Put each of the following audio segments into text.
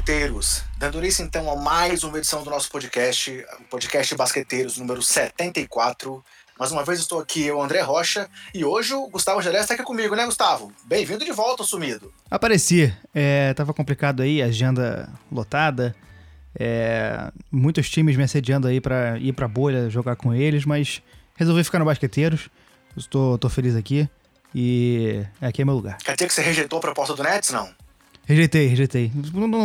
Basqueteiros! Dando início então a mais uma edição do nosso podcast, o podcast Basqueteiros número 74. Mais uma vez estou aqui, eu, André Rocha, e hoje o Gustavo Gelé está aqui comigo, né, Gustavo? Bem-vindo de volta, sumido. Apareci. É, tava complicado aí, agenda lotada. É, muitos times me assediando aí para ir pra bolha jogar com eles, mas resolvi ficar no Basqueteiros. Estou tô feliz aqui e aqui é meu lugar. Quer dizer que você rejeitou a proposta do Nets, não? Rejeitei, rejeitei.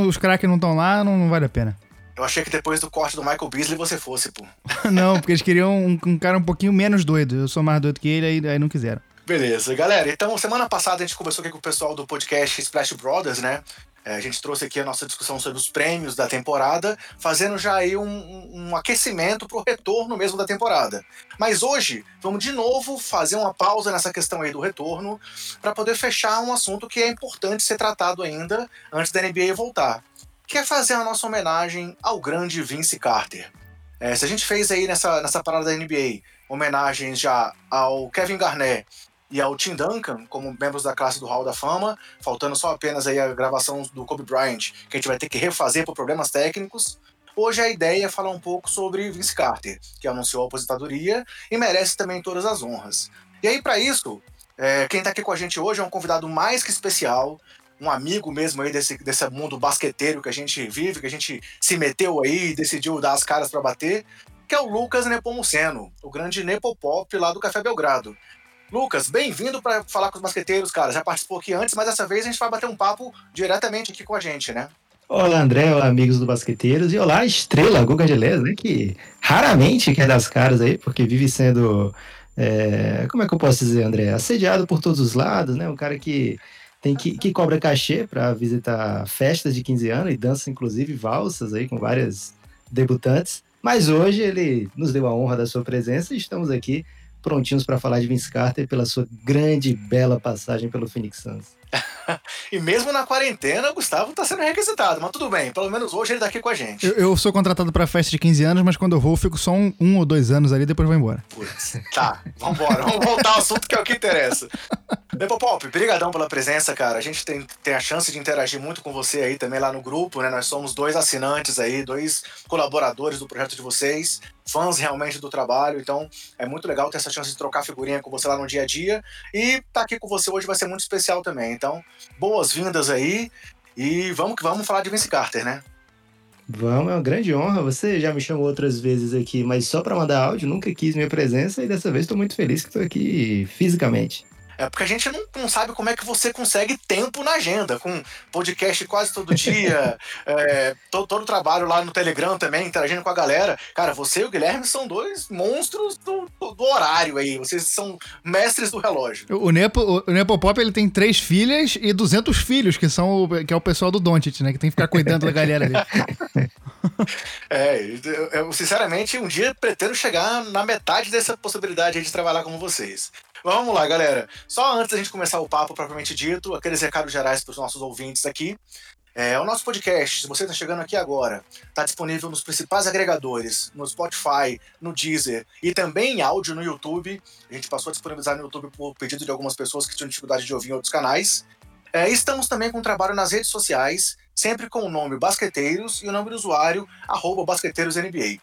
Os craques não estão lá, não, não vale a pena. Eu achei que depois do corte do Michael Beasley você fosse, pô. não, porque eles queriam um, um, cara um pouquinho menos doido. Eu sou mais doido que ele, aí, aí não quiseram. Beleza, galera. Então, semana passada a gente conversou aqui com o pessoal do podcast Splash Brothers, né? É, a gente trouxe aqui a nossa discussão sobre os prêmios da temporada, fazendo já aí um, um aquecimento para o retorno mesmo da temporada. Mas hoje, vamos de novo fazer uma pausa nessa questão aí do retorno, para poder fechar um assunto que é importante ser tratado ainda antes da NBA voltar quer é fazer a nossa homenagem ao grande Vince Carter. É, se a gente fez aí nessa, nessa parada da NBA homenagens já ao Kevin Garnett e ao Tim Duncan como membros da classe do Hall da Fama, faltando só apenas aí a gravação do Kobe Bryant, que a gente vai ter que refazer por problemas técnicos. Hoje a ideia é falar um pouco sobre Vince Carter, que anunciou a aposentadoria e merece também todas as honras. E aí, para isso, é, quem está aqui com a gente hoje é um convidado mais que especial, um amigo mesmo aí desse, desse mundo basqueteiro que a gente vive, que a gente se meteu aí e decidiu dar as caras para bater, que é o Lucas Nepomuceno, o grande Nepopop lá do Café Belgrado. Lucas, bem-vindo para falar com os basqueteiros, cara. Já participou aqui antes, mas dessa vez a gente vai bater um papo diretamente aqui com a gente, né? Olá, André, olá, amigos do Basqueteiros, e olá, Estrela Guga Gelés, né, que raramente quer dar as caras aí, porque vive sendo, é, como é que eu posso dizer, André, assediado por todos os lados, né, um cara que tem que, que cobra cachê para visitar festas de 15 anos e dança, inclusive, valsas aí com várias debutantes. Mas hoje ele nos deu a honra da sua presença e estamos aqui prontinhos para falar de Vince Carter pela sua grande e bela passagem pelo Phoenix Suns. e mesmo na quarentena, o Gustavo tá sendo requisitado, mas tudo bem, pelo menos hoje ele tá aqui com a gente. Eu, eu sou contratado pra festa de 15 anos, mas quando eu vou, eu fico só um, um ou dois anos ali, depois vou embora. Putz, tá, vambora, vamos voltar ao assunto que é o que interessa. Nepopop, brigadão pela presença, cara. A gente tem, tem a chance de interagir muito com você aí também lá no grupo, né? Nós somos dois assinantes aí, dois colaboradores do projeto de vocês, fãs realmente do trabalho, então é muito legal ter essa chance de trocar figurinha com você lá no dia a dia. E tá aqui com você hoje vai ser muito especial também. Então, boas-vindas aí e vamos que vamos falar de Vince Carter, né? Vamos, é uma grande honra. Você já me chamou outras vezes aqui, mas só para mandar áudio, nunca quis minha presença e dessa vez estou muito feliz que estou aqui fisicamente. É porque a gente não, não, sabe como é que você consegue tempo na agenda, com podcast quase todo dia, é, todo, todo o trabalho lá no Telegram também, interagindo com a galera. Cara, você e o Guilherme são dois monstros do, do, horário aí, vocês são mestres do relógio. O, Nepo, o Nepopop, ele tem três filhas e 200 filhos, que são o, que é o pessoal do Dontit, né, que tem que ficar cuidando da galera ali. é, eu, eu, sinceramente, um dia pretendo chegar na metade dessa possibilidade de trabalhar como vocês. Vamos lá, galera. Só antes da gente começar o papo propriamente dito, aqueles recados gerais para os nossos ouvintes aqui. É, o nosso podcast, se você está chegando aqui agora, está disponível nos principais agregadores, no Spotify, no Deezer e também em áudio no YouTube. A gente passou a disponibilizar no YouTube por pedido de algumas pessoas que tinham dificuldade de ouvir em outros canais. É, estamos também com trabalho nas redes sociais, sempre com o nome Basqueteiros e o nome do usuário, arroba BasqueteirosNBA.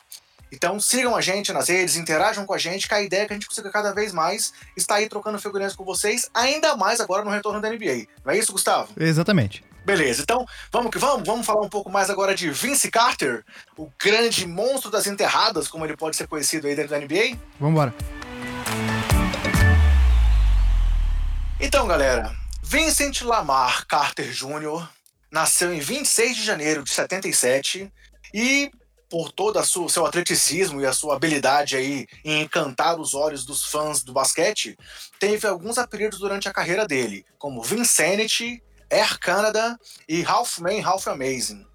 Então sigam a gente nas redes, interajam com a gente, que a ideia é que a gente consiga cada vez mais estar aí trocando figurinhas com vocês, ainda mais agora no retorno da NBA. Não é isso, Gustavo? Exatamente. Beleza, então vamos que vamos, vamos falar um pouco mais agora de Vince Carter, o grande monstro das enterradas, como ele pode ser conhecido aí dentro da NBA? Vamos embora. Então, galera, Vincent Lamar Carter Jr. nasceu em 26 de janeiro de 77 e por todo o seu atleticismo e a sua habilidade aí em encantar os olhos dos fãs do basquete, teve alguns apelidos durante a carreira dele, como Vincenity, Air Canada e Half Man, Half Amazing.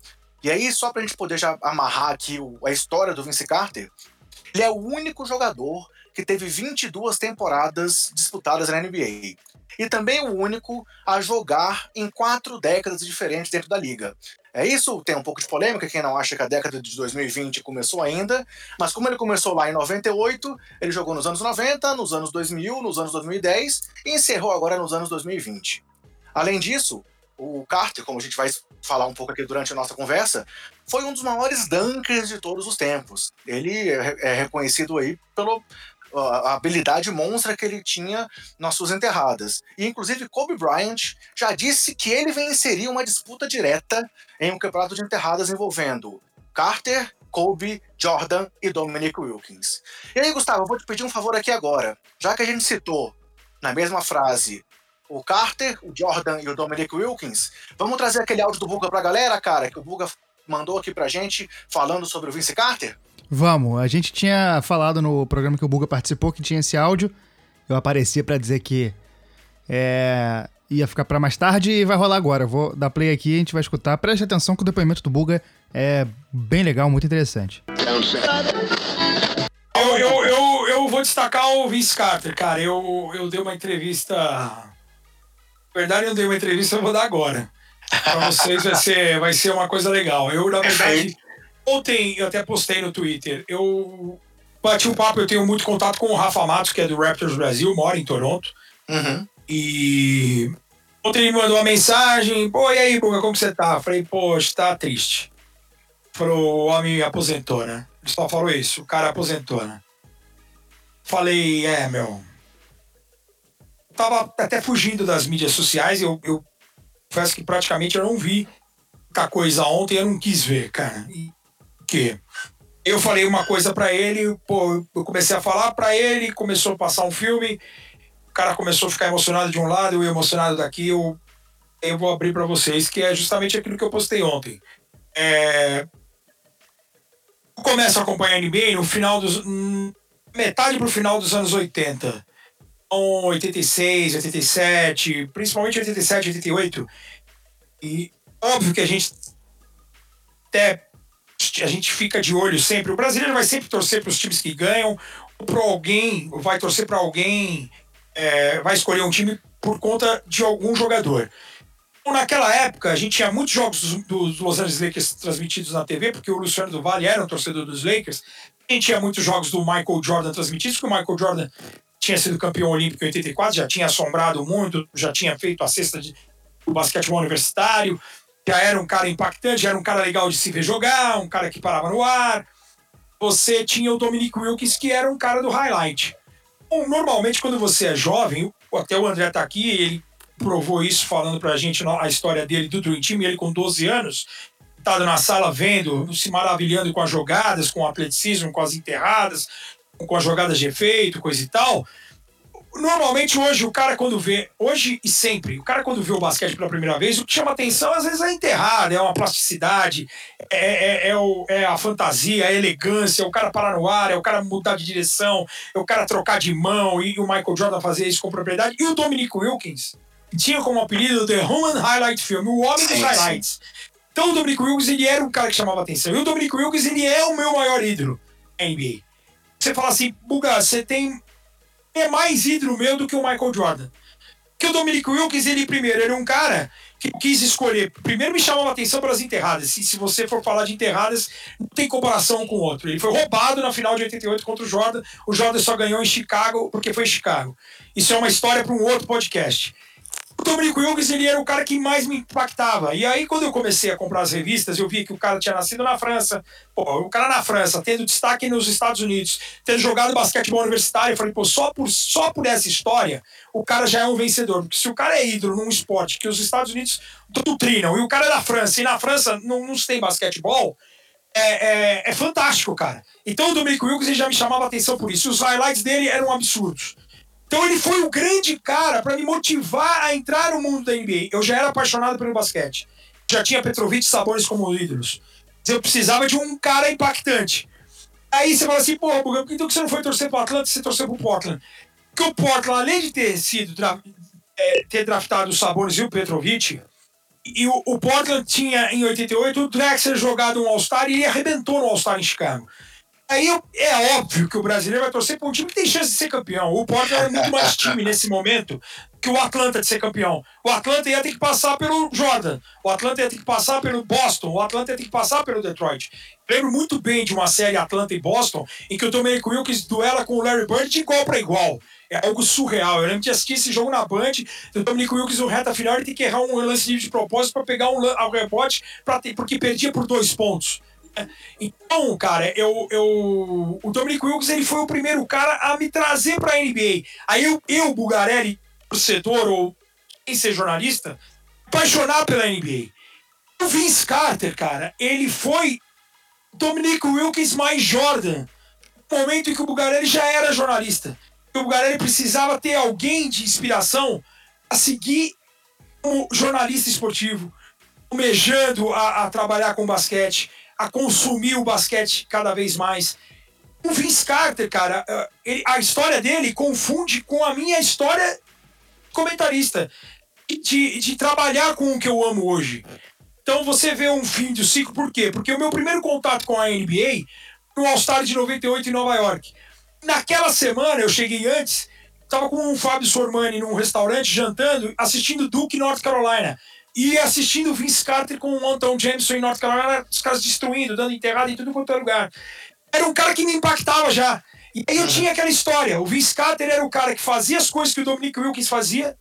E aí, só para a gente poder já amarrar aqui a história do Vince Carter, ele é o único jogador que teve 22 temporadas disputadas na NBA. E também o único a jogar em quatro décadas diferentes dentro da liga. É isso, tem um pouco de polêmica, quem não acha que a década de 2020 começou ainda, mas como ele começou lá em 98, ele jogou nos anos 90, nos anos 2000, nos anos 2010 e encerrou agora nos anos 2020. Além disso, o Carter, como a gente vai falar um pouco aqui durante a nossa conversa, foi um dos maiores dunkers de todos os tempos. Ele é, é reconhecido aí pela a habilidade monstra que ele tinha nas suas enterradas. E inclusive Kobe Bryant já disse que ele venceria uma disputa direta em um campeonato de enterradas envolvendo Carter, Kobe, Jordan e Dominic Wilkins. E aí, Gustavo, eu vou te pedir um favor aqui agora. Já que a gente citou na mesma frase o Carter, o Jordan e o Dominic Wilkins, vamos trazer aquele áudio do Buga pra galera, cara, que o Buga mandou aqui pra gente falando sobre o Vince Carter? Vamos, a gente tinha falado no programa que o Buga participou que tinha esse áudio. Eu apareci para dizer que é, ia ficar para mais tarde e vai rolar agora. Eu vou dar play aqui e a gente vai escutar. Preste atenção que o depoimento do Buga é bem legal, muito interessante. Eu, eu, eu, eu vou destacar o Vince Carter, cara. Eu, eu dei uma entrevista. Na verdade, eu dei uma entrevista, eu vou dar agora. Para vocês vai ser, vai ser uma coisa legal. Eu, na verdade Ontem eu até postei no Twitter. Eu bati um papo, eu tenho muito contato com o Rafa Matos, que é do Raptors Brasil, mora em Toronto. Uhum. E ontem ele me mandou uma mensagem: pô, e aí, Buga, como você tá? Eu falei, poxa, tá triste. Falou, o homem aposentou, né? Ele só falou isso, o cara aposentou, né? Falei, é, meu. Tava até fugindo das mídias sociais, eu, eu confesso que praticamente eu não vi muita coisa ontem, eu não quis ver, cara. E quê? Eu falei uma coisa para ele, pô, eu comecei a falar para ele, começou a passar um filme, o cara começou a ficar emocionado de um lado, eu emocionado daqui, eu, eu vou abrir para vocês, que é justamente aquilo que eu postei ontem. É, começo a acompanhar NBA no final dos. Metade pro final dos anos 80. Então, 86, 87, principalmente 87, 88. E óbvio que a gente até a gente fica de olho sempre. O brasileiro vai sempre torcer para os times que ganham, para alguém, vai torcer para alguém, é, vai escolher um time por conta de algum jogador. Então, naquela época, a gente tinha muitos jogos dos, dos Los Angeles Lakers transmitidos na TV, porque o Luciano do Vale era um torcedor dos Lakers. A gente tinha muitos jogos do Michael Jordan transmitidos, porque o Michael Jordan tinha sido campeão olímpico em 84, já tinha assombrado muito, já tinha feito a cesta de, do basquetebol universitário já era um cara impactante, já era um cara legal de se ver jogar, um cara que parava no ar. Você tinha o Dominic Wilkins, que era um cara do highlight. Bom, normalmente, quando você é jovem, até o André tá aqui, ele provou isso falando pra gente a história dele do Dream Team, ele com 12 anos, estado na sala vendo, se maravilhando com as jogadas, com o atleticismo, com as enterradas, com as jogadas de efeito, coisa e tal. Normalmente hoje o cara quando vê, hoje e sempre, o cara quando vê o basquete pela primeira vez, o que chama atenção às vezes é enterrado, é uma plasticidade, é, é, é, o, é a fantasia, a elegância, é o cara parar no ar, é o cara mudar de direção, é o cara trocar de mão e o Michael Jordan fazer isso com propriedade. E o Dominic Wilkins tinha como apelido The Human Highlight Film, o homem dos highlights. Então o Dominic Wilkins ele era um cara que chamava atenção. E o Dominic Wilkins ele é o meu maior ídolo na NBA. Você fala assim, Buga, você tem é mais ídolo meu do que o Michael Jordan. Que o Dominic Wilkins, ele primeiro, ele é um cara que quis escolher. Primeiro me chamava a atenção pelas enterradas. Se, se você for falar de enterradas, não tem comparação com o outro. Ele foi roubado na final de 88 contra o Jordan. O Jordan só ganhou em Chicago porque foi em Chicago. Isso é uma história para um outro podcast. O Dominic Wilkins, ele era o cara que mais me impactava. E aí, quando eu comecei a comprar as revistas, eu vi que o cara tinha nascido na França. Pô, o cara na França, tendo destaque nos Estados Unidos, tendo jogado basquetebol universitário, eu falei, pô, só por, só por essa história, o cara já é um vencedor. Porque se o cara é ídolo num esporte que os Estados Unidos doutrinam, e o cara é da França, e na França não, não se tem basquetebol, é, é, é, fantástico, cara. Então o Dominic Wilkins já me chamava atenção por isso. Os highlights dele eram absurdos. Então ele foi o grande cara para me motivar a entrar no mundo da NBA. Eu já era apaixonado pelo basquete. Já tinha Petrovic e Sabonis como ídolos. Eu precisava de um cara impactante. Aí você fala assim, porra, por que você não foi torcer pro Atlanta, você torceu pro Portland? Porque o Portland, além de ter sido é, ter draftado o Sabonis e o Petrovic, e o, o, Portland tinha em 88 o Drexler jogado um All-Star e ele arrebentou no All-Star em Chicago. Aí é óbvio que o brasileiro vai torcer para um time que tem chance de ser campeão. O Portland é muito mais time nesse momento que o Atlanta de ser campeão. O Atlanta ia ter que passar pelo Jordan, o Atlanta ia ter que passar pelo Boston, o Atlanta ia ter que passar pelo Detroit. Lembro muito bem de uma série Atlanta e Boston em que o Dominic Wilkins duela com o Larry Bird de igual para igual. É algo surreal. Eu lembro de assistir esse jogo na Band, o Dominic Wilkins no reta final ele tem que errar um lance livre de propósito para pegar um, um rebote, pra ter, porque perdia por dois pontos. Então, cara, eu, eu, o Dominic Wilkins ele foi o primeiro cara a me trazer para a NBA. Aí eu, eu Bugarelli, torcedor ou quem ser jornalista, apaixonar pela NBA. O Vince Carter, cara, ele foi Dominic Wilkins mais Jordan. No momento em que o Bugarelli já era jornalista. O Bugarelli precisava ter alguém de inspiração a seguir como jornalista esportivo, almejando a, a trabalhar com basquete, a consumir o basquete cada vez mais. O Vince Carter, cara, ele, a história dele confunde com a minha história comentarista, de, de trabalhar com o que eu amo hoje. Então você vê um fim de ciclo, por quê? Porque o meu primeiro contato com a NBA no All-Star de 98 em Nova York. Naquela semana, eu cheguei antes, estava com o Fábio Sormani num restaurante jantando, assistindo Duke North Carolina. E assistindo Vince Carter com o Anton Jameson em North Carolina, os caras destruindo, dando enterrado em tudo quanto é lugar. Era um cara que me impactava já. E aí eu tinha aquela história. O Vince Carter era o cara que fazia as coisas que o Dominic Wilkins fazia.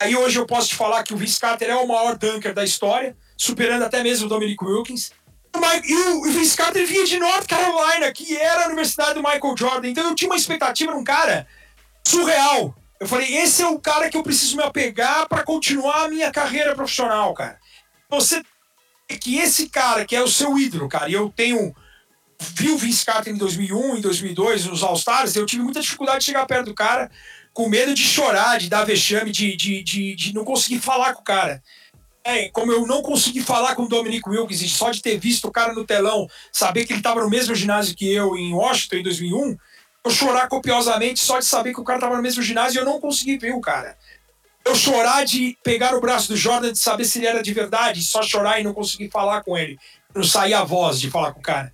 Aí hoje eu posso te falar que o Vince Carter é o maior dunker da história, superando até mesmo o Dominic Wilkins. E o Vince Carter vinha de North Carolina, que era a universidade do Michael Jordan. Então eu tinha uma expectativa num cara surreal. Eu falei, esse é o cara que eu preciso me apegar para continuar a minha carreira profissional, cara. Você que esse cara que é o seu ídolo, cara, e eu tenho vi o Vince Carter em 2001, em 2002, nos All-Stars, eu tive muita dificuldade de chegar perto do cara, com medo de chorar, de dar vexame, de, de, de, de não conseguir falar com o cara. É, como eu não consegui falar com o Dominic Wilkins, só de ter visto o cara no telão, saber que ele estava no mesmo ginásio que eu em Washington em 2001, eu chorar copiosamente só de saber que o cara estava no mesmo ginásio e eu não consegui ver o cara. Eu chorar de pegar o braço do Jordan, de saber se ele era de verdade, só chorar e não conseguir falar com ele. Não sair a voz de falar com o cara.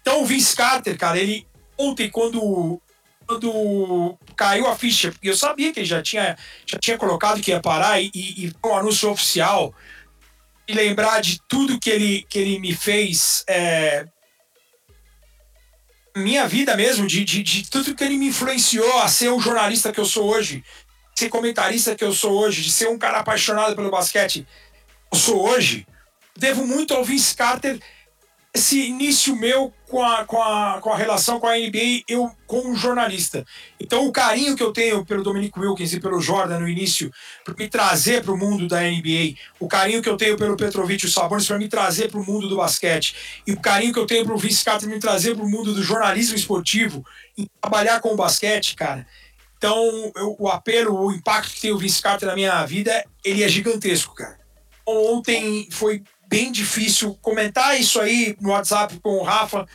Então o Vince Carter, cara, ele ontem quando quando caiu a ficha, porque eu sabia que ele já tinha, já tinha colocado que ia parar e, e, e um anúncio oficial e lembrar de tudo que ele, que ele me fez é, minha vida mesmo, de, de, de tudo que ele me influenciou a ser o jornalista que eu sou hoje, ser comentarista que eu sou hoje, de ser um cara apaixonado pelo basquete eu sou hoje, devo muito ao Vince Carter. Esse início meu com a, com, a, com a relação com a NBA, eu como jornalista. Então, o carinho que eu tenho pelo Dominic Wilkins e pelo Jordan no início, para me trazer para o mundo da NBA, o carinho que eu tenho pelo Petrovic e o Sabonis para me trazer para o mundo do basquete, e o carinho que eu tenho para o Vince Carter me trazer para o mundo do jornalismo esportivo, em trabalhar com o basquete, cara. Então, eu, o apelo, o impacto que tem o Vince Carter na minha vida, ele é gigantesco, cara. Ontem foi bem difícil comentar isso aí no WhatsApp com o Rafa.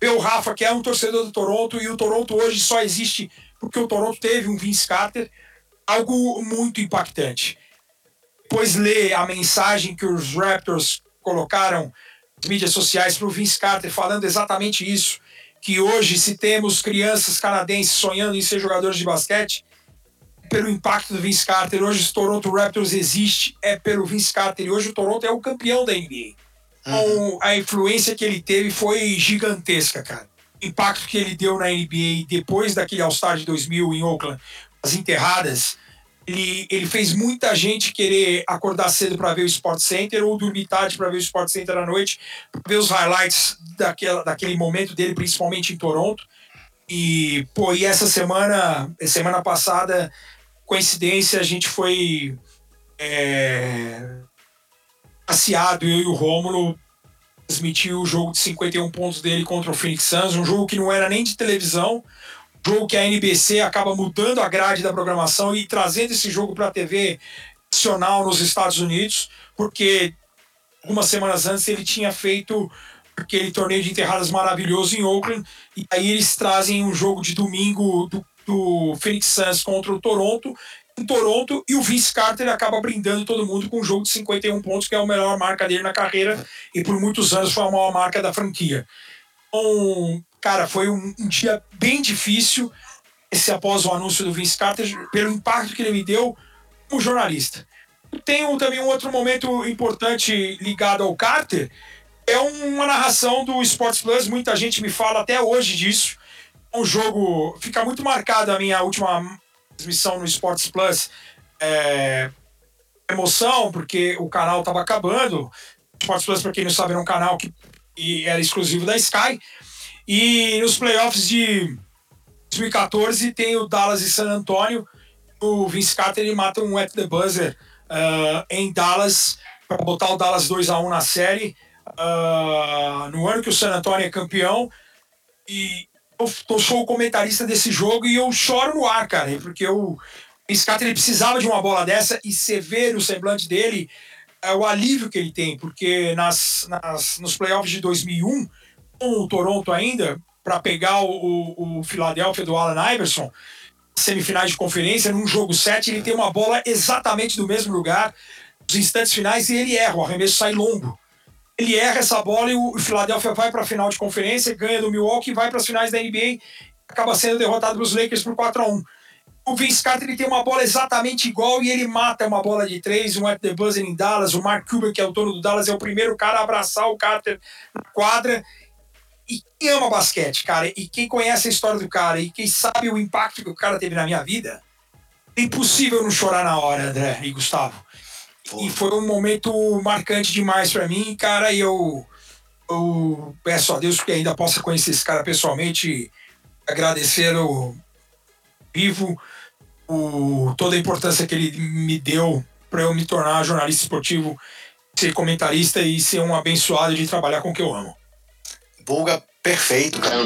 Ver o Rafa, que é um torcedor do Toronto, e o Toronto hoje só existe porque o Toronto teve um Vince Carter, algo muito impactante. Depois ler a mensagem que os Raptors colocaram nas mídias sociais para o Vince Carter falando exatamente isso, que hoje se temos crianças canadenses sonhando em ser jogadores de basquete, pelo impacto do Vince Carter. Hoje o Toronto Raptors existe é pelo Vince Carter e hoje o Toronto é o campeão da NBA. Então uhum. a influência que ele teve foi gigantesca, cara. O impacto que ele deu na NBA depois daquele All-Star de 2000 em Oakland, as enterradas, ele, ele fez muita gente querer acordar cedo para ver o Sport Center ou dormir tarde para ver o Sport Center à noite, ver os highlights daquela, daquele momento dele, principalmente em Toronto. E, pô, e essa semana, semana passada, coincidência, a gente foi é, passeado, eu e o Rômulo, transmitiu o jogo de 51 pontos dele contra o Phoenix Suns, um jogo que não era nem de televisão, um jogo que a NBC acaba mudando a grade da programação e trazendo esse jogo para a TV nacional nos Estados Unidos, porque algumas semanas antes ele tinha feito aquele torneio de enterradas maravilhoso em Oakland, e aí eles trazem um jogo de domingo do do Phoenix Suns contra o Toronto, em Toronto, e o Vince Carter acaba brindando todo mundo com um jogo de 51 pontos, que é a melhor marca dele na carreira, e por muitos anos foi a maior marca da franquia. Então, cara, foi um, um dia bem difícil esse após o anúncio do Vince Carter, pelo impacto que ele me deu, como jornalista. Tem também um outro momento importante ligado ao Carter, é uma narração do Sports Plus, muita gente me fala até hoje disso. Um jogo, fica muito marcado a minha última transmissão no Sports Plus. É, emoção, porque o canal estava acabando. Sports Plus, para quem não sabe, era um canal que era exclusivo da Sky. E nos playoffs de 2014 tem o Dallas e San Antonio. O Vince Carter ele mata um at the buzzer uh, em Dallas para botar o Dallas 2 a 1 na série uh, no ano que o San Antonio é campeão. E eu, sou o comentarista desse jogo e eu choro no ar, cara, porque o Scatter ele precisava de uma bola dessa e você vê no semblante dele é, o alívio que ele tem, porque nas, nas, nos playoffs de 2001, com o Toronto ainda, para pegar o, o, o Philadelphia do Allen Iverson, semifinais de conferência, num jogo 7, ele tem uma bola exatamente do mesmo lugar, nos instantes finais, e ele erra, o arremesso sai longo ele erra essa bola e o Philadelphia vai para a final de conferência, ganha do Milwaukee, vai para as finais da NBA, acaba sendo derrotado pelos Lakers por 4 a 1 O Vince Carter ele tem uma bola exatamente igual e ele mata uma bola de três, um at the buzzer em Dallas. O Mark Cuban, que é o dono do Dallas, é o primeiro cara a abraçar o Carter na quadra. E quem ama basquete, cara, e quem conhece a história do cara, e quem sabe o impacto que o cara teve na minha vida, é impossível não chorar na hora, André e Gustavo. E foi um momento marcante demais para mim, cara. E eu, eu peço a Deus que ainda possa conhecer esse cara pessoalmente, agradecer o vivo o, toda a importância que ele me deu para eu me tornar jornalista esportivo, ser comentarista e ser um abençoado de trabalhar com o que eu amo. Bulga, perfeito, cara.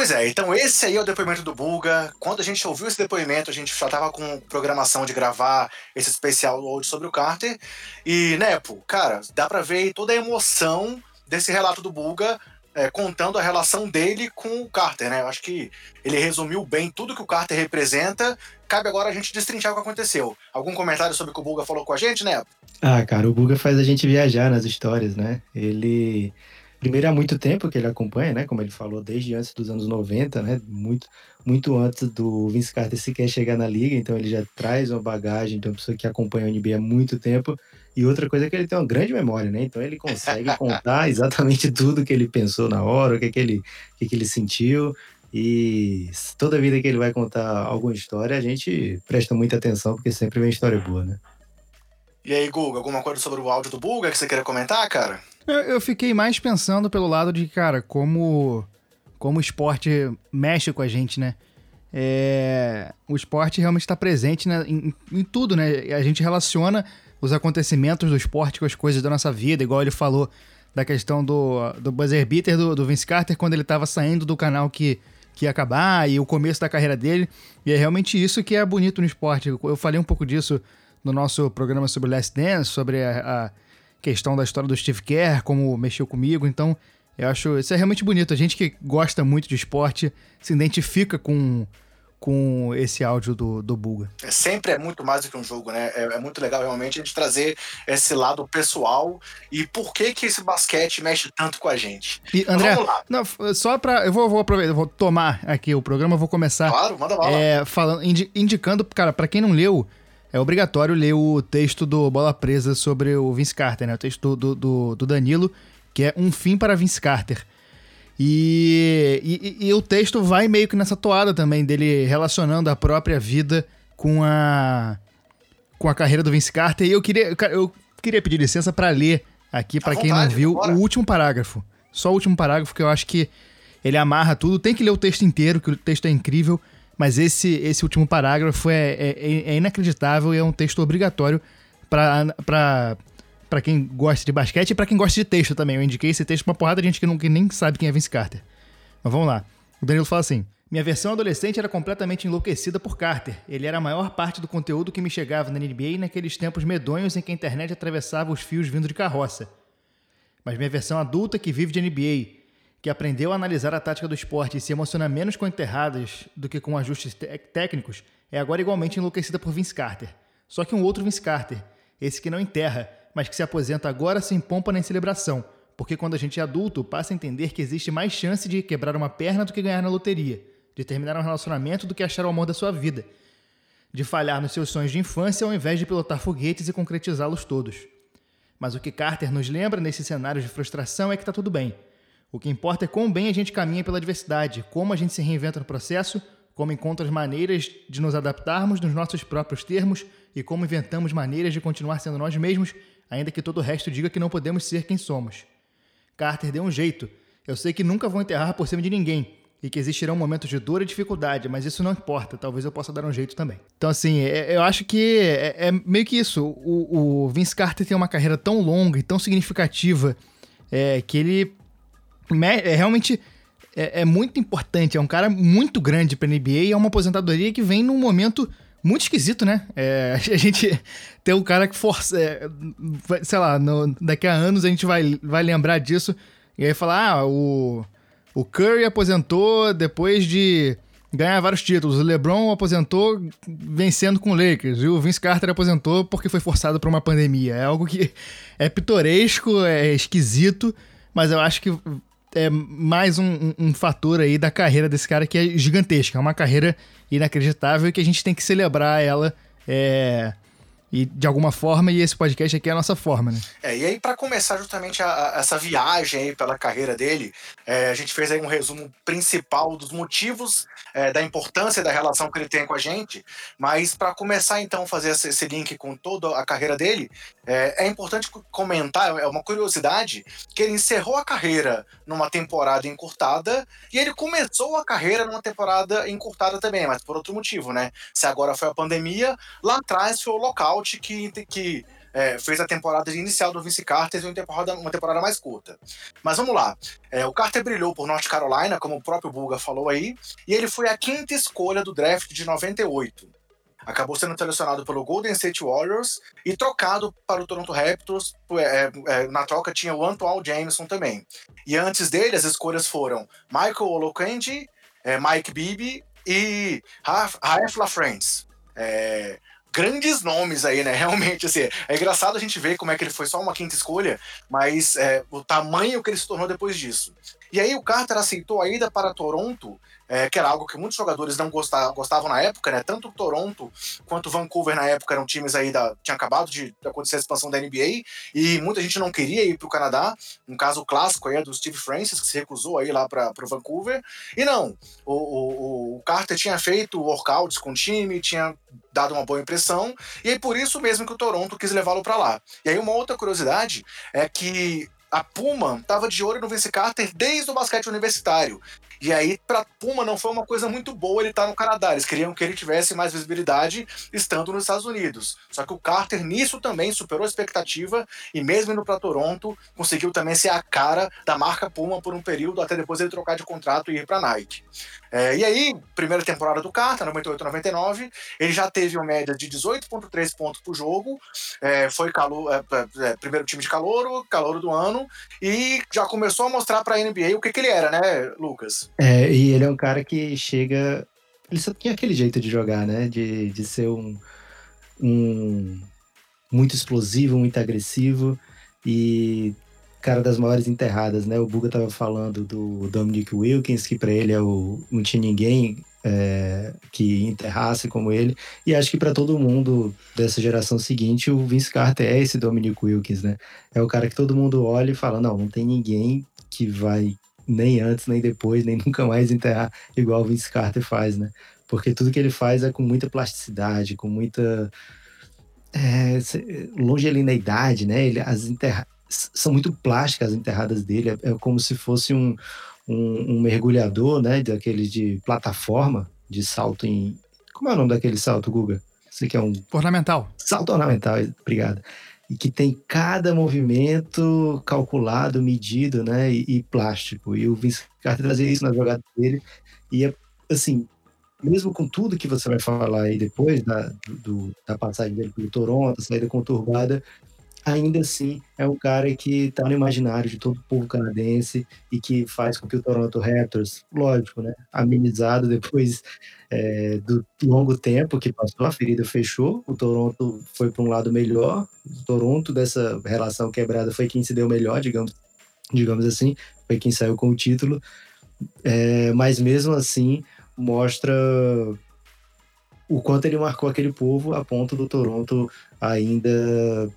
Pois é, então esse aí é o depoimento do Bulga. Quando a gente ouviu esse depoimento, a gente já tava com programação de gravar esse especial hoje sobre o Carter. E, pô, cara, dá pra ver toda a emoção desse relato do Bulga é, contando a relação dele com o Carter, né? Eu acho que ele resumiu bem tudo que o Carter representa. Cabe agora a gente destrinchar o que aconteceu. Algum comentário sobre o que o Bulga falou com a gente, né? Ah, cara, o Bulga faz a gente viajar nas histórias, né? Ele Primeiro, há muito tempo que ele acompanha, né? Como ele falou, desde antes dos anos 90, né? Muito, muito antes do Vince Carter sequer chegar na liga, então ele já traz uma bagagem de uma pessoa que acompanha o NBA há muito tempo. E outra coisa é que ele tem uma grande memória, né? Então ele consegue contar exatamente tudo que ele pensou na hora, o que, é que, ele, o que, é que ele sentiu. E toda vida que ele vai contar alguma história, a gente presta muita atenção, porque sempre vem história boa, né? E aí, Guga, alguma coisa sobre o áudio do Bulga que você queria comentar, cara? Eu fiquei mais pensando pelo lado de, cara, como, como o esporte mexe com a gente, né? É, o esporte realmente está presente né, em, em, tudo, né? A gente relaciona os acontecimentos do esporte com as coisas da nossa vida, igual ele falou da questão do, do buzzer beater do, do Vince Carter quando ele estava saindo do canal que, que ia acabar e o começo da carreira dele. E é realmente isso que é bonito no esporte. Eu falei um pouco disso no nosso programa sobre Last Dance, sobre a, a questão da história do Steve Kerr, como mexeu comigo. Então, eu acho isso é realmente bonito. A gente que gosta muito de esporte se identifica com, com esse áudio do, do Buga. É, sempre é muito mais do que um jogo, né? É, é, muito legal realmente a gente trazer esse lado pessoal e por que que esse basquete mexe tanto com a gente. E, André, não, só para eu vou, vou aproveitar, vou tomar aqui o programa, vou começar. Claro, manda bala. É, falando, indicando, cara, para quem não leu, é obrigatório ler o texto do Bola Presa sobre o Vince Carter, né? O texto do, do, do Danilo, que é Um Fim para Vince Carter. E, e, e, o texto vai meio que nessa toada também, dele relacionando a própria vida com a, com a carreira do Vince Carter. E eu queria, eu queria pedir licença para ler aqui, para quem não viu, bora. o último parágrafo. Só o último parágrafo, que eu acho que ele amarra tudo. Tem que ler o texto inteiro, que o texto é incrível. Mas esse, esse último parágrafo é, é, é inacreditável e é um texto obrigatório para para quem gosta de basquete e para quem gosta de texto também. Eu indiquei esse texto pra uma porrada de gente que, não, que nem sabe quem é Vince Carter. Mas vamos lá. O Danilo fala assim: Minha versão adolescente era completamente enlouquecida por Carter. Ele era a maior parte do conteúdo que me chegava na NBA naqueles tempos medonhos em que a internet atravessava os fios vindo de carroça. Mas minha versão adulta que vive de NBA que aprendeu a analisar a tática do esporte e se emociona menos com enterradas do que com ajustes técnicos, é agora igualmente enlouquecida por Vince Carter. Só que um outro Vince Carter, esse que não enterra, mas que se aposenta agora sem pompa nem celebração, porque quando a gente é adulto, passa a entender que existe mais chance de quebrar uma perna do que ganhar na loteria, de terminar um relacionamento do que achar o amor da sua vida. de falhar nos seus sonhos de infância ao invés de pilotar foguetes e concretizá-los todos. Mas o que Carter nos lembra nesse cenário de frustração é que está tudo bem. O que importa é quão bem a gente caminha pela adversidade, como a gente se reinventa no processo, como encontra as maneiras de nos adaptarmos nos nossos próprios termos e como inventamos maneiras de continuar sendo nós mesmos, ainda que todo o resto diga que não podemos ser quem somos. Carter deu um jeito. Eu sei que nunca vou enterrar por cima de ninguém, e que existirão momentos de dor e dificuldade, mas isso não importa, talvez eu possa dar um jeito também. Então, assim, é, eu acho que é, é, meio que isso. O, o, Vince Carter tem uma carreira tão longa e tão significativa é, que ele é realmente é, é, muito importante. É um cara muito grande para NBA e é uma aposentadoria que vem num momento muito esquisito, né? É, a gente tem um cara que força. É, sei lá, no, daqui a anos a gente vai, vai lembrar disso e aí falar: ah, o o Curry aposentou depois de ganhar vários títulos. O LeBron aposentou vencendo com o Lakers. E o Vince Carter aposentou porque foi forçado por uma pandemia. É algo que é pitoresco, é esquisito, mas eu acho que é mais um, um, um fator aí da carreira desse cara que é gigantesca. É uma carreira inacreditável e que a gente tem que celebrar ela. É, e de alguma forma, e esse podcast aqui é a nossa forma, né? É, e aí, para começar justamente a, a, essa viagem aí pela carreira dele, é, a gente fez aí um resumo principal dos motivos é, da importância da relação que ele tem com a gente, mas para começar então fazer esse, esse, link com toda a carreira dele, é, é, importante comentar, é uma curiosidade, que ele encerrou a carreira numa temporada encurtada e ele começou a carreira numa temporada encurtada também, mas por outro motivo, né? Se agora foi a pandemia, lá atrás foi o local que, que é, fez a temporada inicial do Vince Carter uma temporada, uma temporada mais curta. Mas vamos lá. É, o Carter brilhou por North Carolina, como o próprio Bulga falou aí, e ele foi a quinta escolha do draft de 98. Acabou sendo selecionado pelo Golden State Warriors e trocado para o Toronto Raptors. É, é, na troca tinha o Antoine Jameson também. E antes dele, as escolhas foram Michael Olokendi, é, Mike Bibby e Raef LaFrance. É, grandes nomes aí, né? Realmente, assim, é engraçado a gente ver como é que ele foi só uma quinta escolha, mas é, o tamanho que ele se tornou depois disso. E aí o Carter aceitou a ida para Toronto é, que era algo que muitos jogadores não gostavam, gostavam na época, né? Tanto Toronto quanto Vancouver na época eram times aí da. tinha acabado de acontecer a expansão da NBA e muita gente não queria ir para o Canadá. Um caso clássico aí é do Steve Francis, que se recusou aí lá para o Vancouver. E não, o, o, o Carter tinha feito workouts com o time, tinha dado uma boa impressão, e aí por isso mesmo que o Toronto quis levá-lo para lá. E aí uma outra curiosidade é que a Puma estava de olho no Vince Carter desde o basquete universitário. E aí, para Puma, não foi uma coisa muito boa ele estar tá no Canadá. Eles queriam que ele tivesse mais visibilidade estando nos Estados Unidos. Só que o Carter, nisso também, superou a expectativa e, mesmo indo para Toronto, conseguiu também ser a cara da marca Puma por um período, até depois ele trocar de contrato e ir para Nike. É, e aí, primeira temporada do Carter, 98-99, ele já teve uma média de 18,3 pontos por jogo, é, foi calor, é, é, é, primeiro time de calouro, calouro do ano, e já começou a mostrar para a NBA o que, que ele era, né, Lucas? É, e ele é um cara que chega. Ele só tinha aquele jeito de jogar, né? De, de ser um, um muito explosivo, muito agressivo e cara das maiores enterradas, né? O Buga tava falando do Dominic Wilkins, que para ele é o, não tinha ninguém é, que enterrasse como ele. E acho que para todo mundo dessa geração seguinte, o Vince Carter é esse Dominic Wilkins, né? É o cara que todo mundo olha e fala: não, não tem ninguém que vai nem antes, nem depois, nem nunca mais enterrar igual o Vince Carter faz, né? Porque tudo que ele faz é com muita plasticidade, com muita é, longevidade, né? Ele, as enterra... são muito plásticas as enterradas dele, é, é como se fosse um, um, um, mergulhador, né? Daquele de plataforma, de salto em. Como é o nome daquele salto, Guga? Você que é um. Ornamental. Salto ornamental, obrigado e que tem cada movimento calculado, medido, né, e, e plástico. E o Vince Carter trazia isso na jogada dele e é, assim, mesmo com tudo que você vai falar aí depois da, do, da passagem dele pelo Toronto, a saída conturbada, ainda assim é um cara que está no imaginário de todo o povo canadense e que faz com que o Toronto Raptors, lógico, né, amenizado depois é, do longo tempo que passou, a ferida fechou, o Toronto foi para um lado melhor, o Toronto dessa relação quebrada foi quem se deu melhor, digamos, digamos assim, foi quem saiu com o título, é, mas mesmo assim mostra o quanto ele marcou aquele povo a ponto do Toronto ainda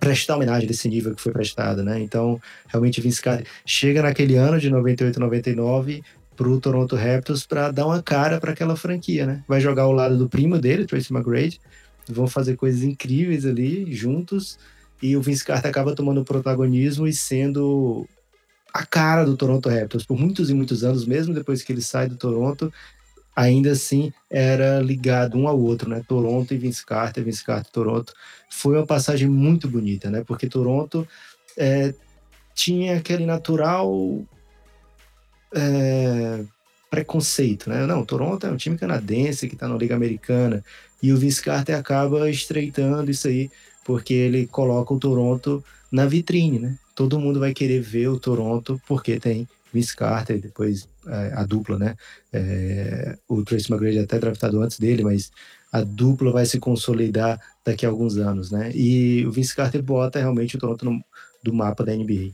prestar homenagem desse nível que foi prestado, né? Então, realmente, Vince Carter chega naquele ano de 98, 99 para o Toronto Raptors para dar uma cara para aquela franquia, né? Vai jogar ao lado do primo dele, Tracy McGrady, vão fazer coisas incríveis ali juntos e o Vince Carter acaba tomando protagonismo e sendo a cara do Toronto Raptors por muitos e muitos anos, mesmo depois que ele sai do Toronto, ainda assim era ligado um ao outro, né? Toronto e Vince Carter, Vince Carter Toronto. Foi uma passagem muito bonita, né? Porque Toronto é, tinha aquele natural é, preconceito, né? Não, Toronto é um time canadense que está na Liga Americana e o Vince Carter acaba estreitando isso aí porque ele coloca o Toronto na vitrine, né? Todo mundo vai querer ver o Toronto porque tem Vince Carter, e depois é, a dupla, né? É, o Tracy McGrady é até draftado antes dele, mas a dupla vai se consolidar daqui a alguns anos, né? E o Vince Carter bota realmente o Toronto no, do mapa da NBA.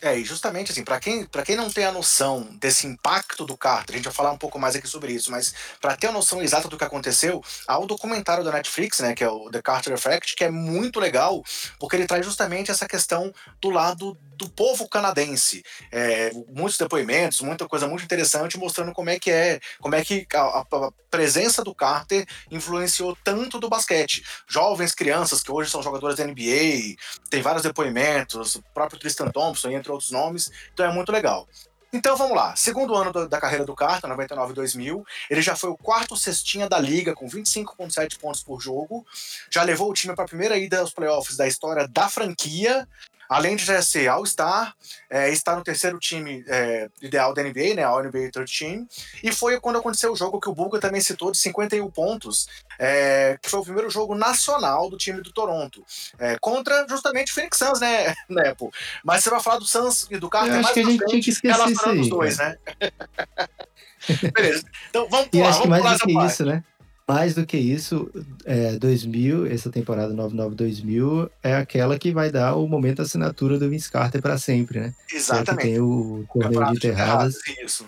É, e justamente assim, para quem, quem não tem a noção desse impacto do Carter, a gente vai falar um pouco mais aqui sobre isso, mas para ter a noção exata do que aconteceu, há o documentário da Netflix, né, que é o The Carter Effect, que é muito legal, porque ele traz justamente essa questão do lado do povo canadense. É, muitos depoimentos, muita coisa muito interessante mostrando como é que é, como é que a, a, presença do Carter influenciou tanto do basquete. Jovens, crianças que hoje são jogadores da NBA, tem vários depoimentos, o próprio Tristan Thompson, entre outros nomes, então é muito legal. Então vamos lá. Segundo ano do, da carreira do Carter, 99-2000, ele já foi o quarto cestinha da liga com 25,7 pontos por jogo. Já levou o time para a primeira ida aos playoffs da história da franquia. Além de já ser All-Star, é, está no terceiro time é, ideal da NBA, né, All NBA Third Team, e foi quando aconteceu o jogo que o Bulga também citou de 51 pontos, é, que foi o primeiro jogo nacional do time do Toronto, é, contra justamente o Phoenix Suns, né, Nepo? Mas você vai falar do Suns e do Carter Eu acho mais que a gente tinha que esquecer isso aí, os dois, né? Beleza. Então vamos pular, e acho vamos que mais do que parte. isso, né? Mais do que isso, é, 2000, essa temporada 99-2000 é aquela que vai dar o momento assinatura do Vince Carter para sempre, né? Que é que Exatamente. tem o torneio de enterradas, Isso.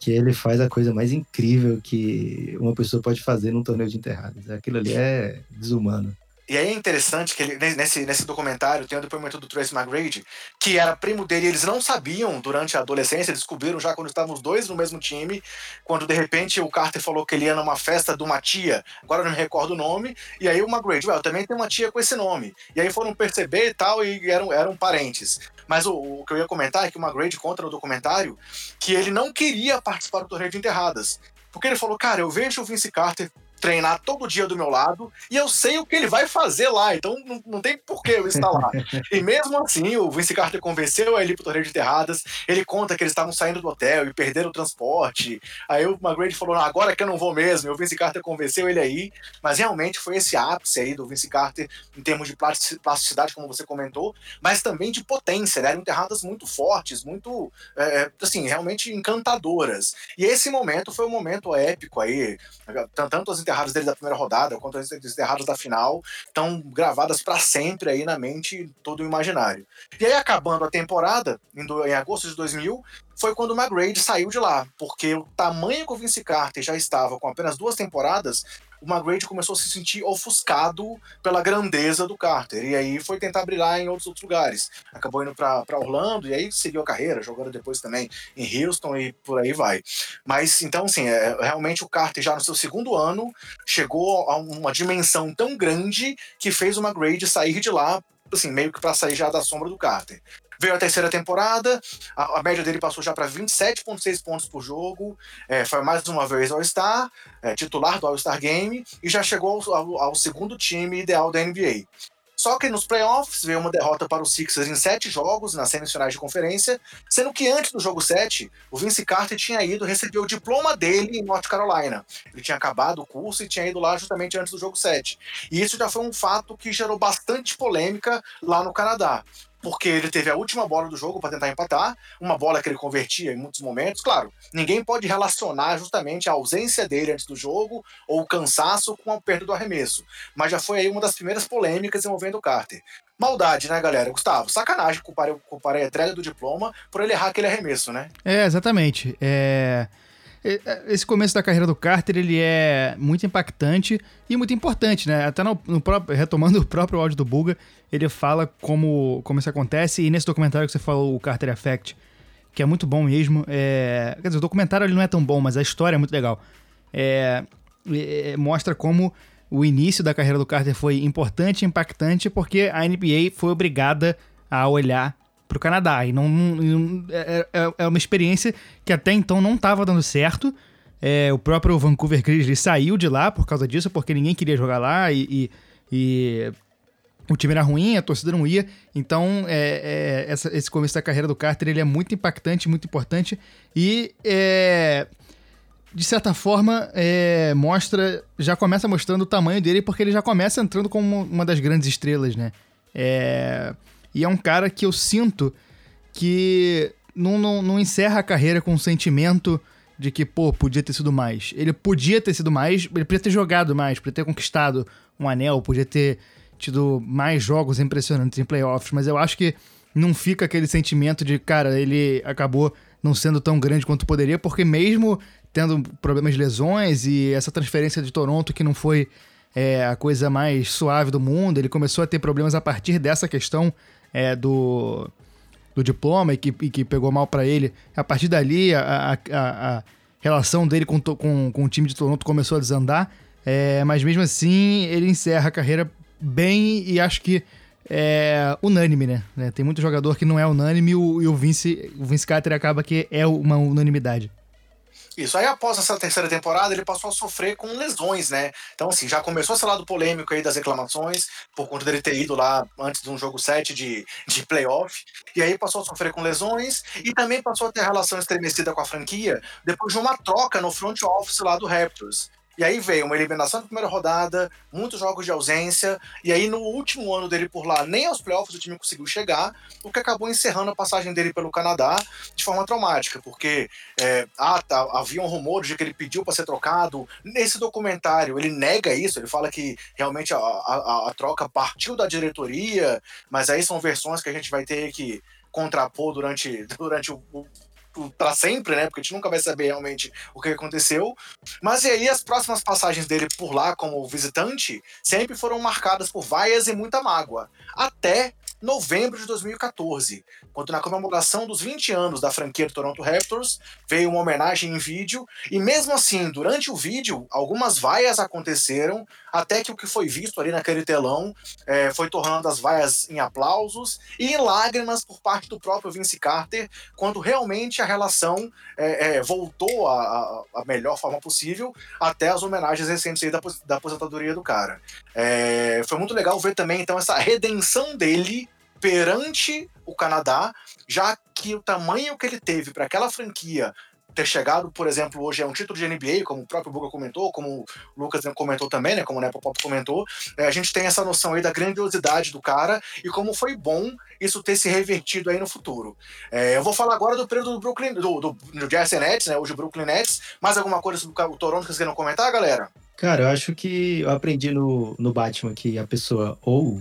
que ele faz a coisa mais incrível que uma pessoa pode fazer num torneio de enterradas. Aquilo ali é desumano. E aí é interessante que ele, nesse, nesse documentário tem o depoimento do Tracy McGrady, que era primo dele, eles não sabiam durante a adolescência, descobriram já quando estavam os dois no mesmo time, quando de repente o Carter falou que ele ia numa festa de uma tia, agora eu não me recordo o nome, e aí o McGrady, eu também tenho uma tia com esse nome. E aí foram perceber e tal, e eram, eram parentes. Mas o, o que eu ia comentar é que o McGrady conta no documentário que ele não queria participar do torneio de enterradas. Porque ele falou, cara, eu vejo o Vince Carter treinar todo dia do meu lado e eu sei o que ele vai fazer lá, então não, não tem por que eu estar lá. e mesmo assim, o Vince Carter convenceu ele pro torneio de terradas, ele conta que eles estavam saindo do hotel e perderam o transporte. Aí o McGrady falou: agora que eu não vou mesmo, e o Vince Carter convenceu ele aí, mas realmente foi esse ápice aí do Vince Carter em termos de plasticidade, como você comentou, mas também de potência, né? Eram enterradas muito fortes, muito, é, assim, realmente encantadoras. E esse momento foi um momento épico aí, tanto as enterradas dele da primeira rodada quanto as enterradas da final estão gravadas para sempre aí na mente todo o imaginário. E aí, acabando a temporada, em, agosto de 2000, foi quando o McGrady saiu de lá, porque o tamanho que o Vince Carter já estava com apenas duas temporadas, o McGrady começou a se sentir ofuscado pela grandeza do Carter. E aí foi tentar brilhar em outros, outros lugares. Acabou indo para Orlando e aí seguiu a carreira, jogando depois também em Houston e por aí vai. Mas então, assim, é, realmente o Carter já no seu segundo ano chegou a uma dimensão tão grande que fez o McGrady sair de lá assim, meio que para sair já da sombra do Carter. Veio a terceira temporada, a, a média dele passou já para 27,6 pontos por jogo, é, foi mais uma vez All-Star, é, titular do All-Star Game, e já chegou ao, ao, ao, segundo time ideal da NBA. Só que nos playoffs veio uma derrota para os Sixers em sete jogos, nas semifinais de conferência, sendo que antes do jogo 7, o Vince Carter tinha ido receber o diploma dele em North Carolina. Ele tinha acabado o curso e tinha ido lá justamente antes do jogo 7. E isso já foi um fato que gerou bastante polêmica lá no Canadá porque ele teve a última bola do jogo para tentar empatar, uma bola que ele convertia em muitos momentos. Claro, ninguém pode relacionar justamente a ausência dele antes do jogo ou o cansaço com a perda do arremesso, mas já foi aí uma das primeiras polêmicas envolvendo o Carter. Maldade, né, galera? Gustavo, sacanagem culpar a entrega do diploma por ele errar aquele arremesso, né? É, exatamente. É... esse começo da carreira do Carter, ele é muito impactante e muito importante, né? Até no, no próprio, retomando o próprio áudio do Buga, ele fala como, como isso acontece e nesse documentário que você falou, o Carter Effect, que é muito bom mesmo, é... quer dizer, o documentário ele não é tão bom, mas a história é muito legal. É... É... mostra como o início da carreira do Carter foi importante e impactante porque a NBA foi obrigada a olhar para o Canadá. E não, não é, é, é, uma experiência que até então não estava dando certo. É, o próprio Vancouver Grizzlies saiu de lá por causa disso, porque ninguém queria jogar lá e, e, e o time era ruim, a torcida não ia. Então, é, é, essa, esse começo da carreira do Carter ele é muito impactante, muito importante. E, é, de certa forma, é, mostra, já começa mostrando o tamanho dele, porque ele já começa entrando como uma das grandes estrelas, né? É, e é um cara que eu sinto que não, não, não encerra a carreira com um sentimento de que, pô, podia ter sido mais. Ele podia ter sido mais, ele podia ter jogado mais, podia ter conquistado um anel, podia ter tido mais jogos impressionantes em playoffs, mas eu acho que não fica aquele sentimento de, cara, ele acabou não sendo tão grande quanto poderia, porque mesmo tendo problemas de lesões e essa transferência de Toronto que não foi é, a coisa mais suave do mundo, ele começou a ter problemas a partir dessa questão é, do, do diploma e que, e que pegou mal para ele. A partir dali, a, a, a relação dele com, com, com, o time de Toronto começou a desandar. É, mas mesmo assim, ele encerra a carreira bem e acho que é unânime, né? É, tem muito jogador que não é unânime e o, e o Vince, o Vince Carter acaba que é uma unanimidade. Isso. Aí, após essa terceira temporada, ele passou a sofrer com lesões, né? Então, assim, já começou esse lado polêmico aí das reclamações, por conta dele ter ido lá antes de um jogo 7 de, de playoff. E aí passou a sofrer com lesões e também passou a ter relação estremecida com a franquia depois de uma troca no front office lá do Raptors. E aí veio uma eliminação na primeira rodada, muitos jogos de ausência, e aí no último ano dele por lá, nem aos playoffs o time conseguiu chegar, o que acabou encerrando a passagem dele pelo Canadá de forma traumática, porque é, ah, tá, havia um rumor de que ele pediu para ser trocado. Nesse documentário, ele nega isso, ele fala que realmente a, a, a troca partiu da diretoria, mas aí são versões que a gente vai ter que contrapor durante, durante o, para sempre, né? Porque a gente nunca vai saber realmente o que aconteceu. Mas e aí as próximas passagens dele por lá como visitante sempre foram marcadas por vaias e muita mágoa. Até novembro de 2014, quando na comemoração dos 20 anos da franquia Toronto Raptors veio uma homenagem em vídeo, e mesmo assim, durante o vídeo, algumas vaias aconteceram, até que o que foi visto ali naquele telão é, foi tornando as vaias em aplausos e em lágrimas por parte do próprio Vince Carter, quando realmente a relação é, é, voltou à, melhor forma possível, até as homenagens recentes da, da aposentadoria do cara. É, foi muito legal ver também, então, essa redenção dele perante o Canadá, já que o tamanho que ele teve para aquela franquia ter chegado, por exemplo, hoje é um título de NBA, como o próprio Buga comentou, como o Lucas comentou também, né, como o Nepopop comentou, é, a gente tem essa noção aí da grandiosidade do cara e como foi bom isso ter se revertido aí no futuro. É, eu vou falar agora do período do Brooklyn, do, do, do Jersey Nets, né, hoje o Brooklyn Nets, mais alguma coisa sobre o Toronto que vocês queiram comentar, galera? Cara, eu acho que eu aprendi no, no Batman que a pessoa ou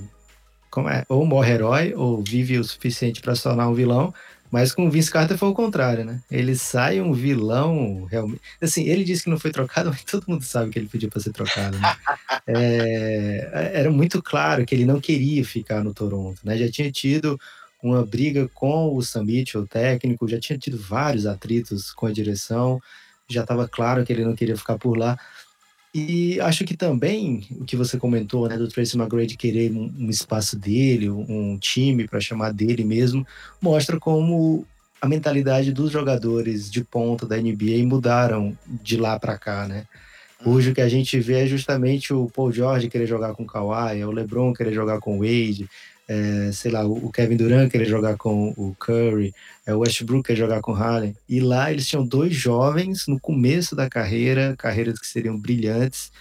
como é, ou morre herói, ou vive o suficiente para se tornar um vilão. Mas com o Vince Carter foi o contrário, né? Ele sai um vilão realmente. Assim, ele disse que não foi trocado, mas todo mundo sabe que ele pediu para ser trocado. Né? é, era muito claro que ele não queria ficar no Toronto, né? Já tinha tido uma briga com o Sam Mitchell, o técnico, já tinha tido vários atritos com a direção, já estava claro que ele não queria ficar por lá. E acho que também o que você comentou, né, do Tracy McGrady querer um, um espaço dele, um time para chamar dele mesmo, mostra como a mentalidade dos jogadores de ponta da NBA mudaram de lá para cá, né? Hoje o que a gente vê é justamente o Paul George querer jogar com o Kawhi, o LeBron querer jogar com o Wade, é, sei lá, o Kevin Durant querer jogar com o Curry, é, o Westbrook querer jogar com o Harden. E lá eles tinham dois jovens no começo da carreira, carreiras que seriam brilhantes,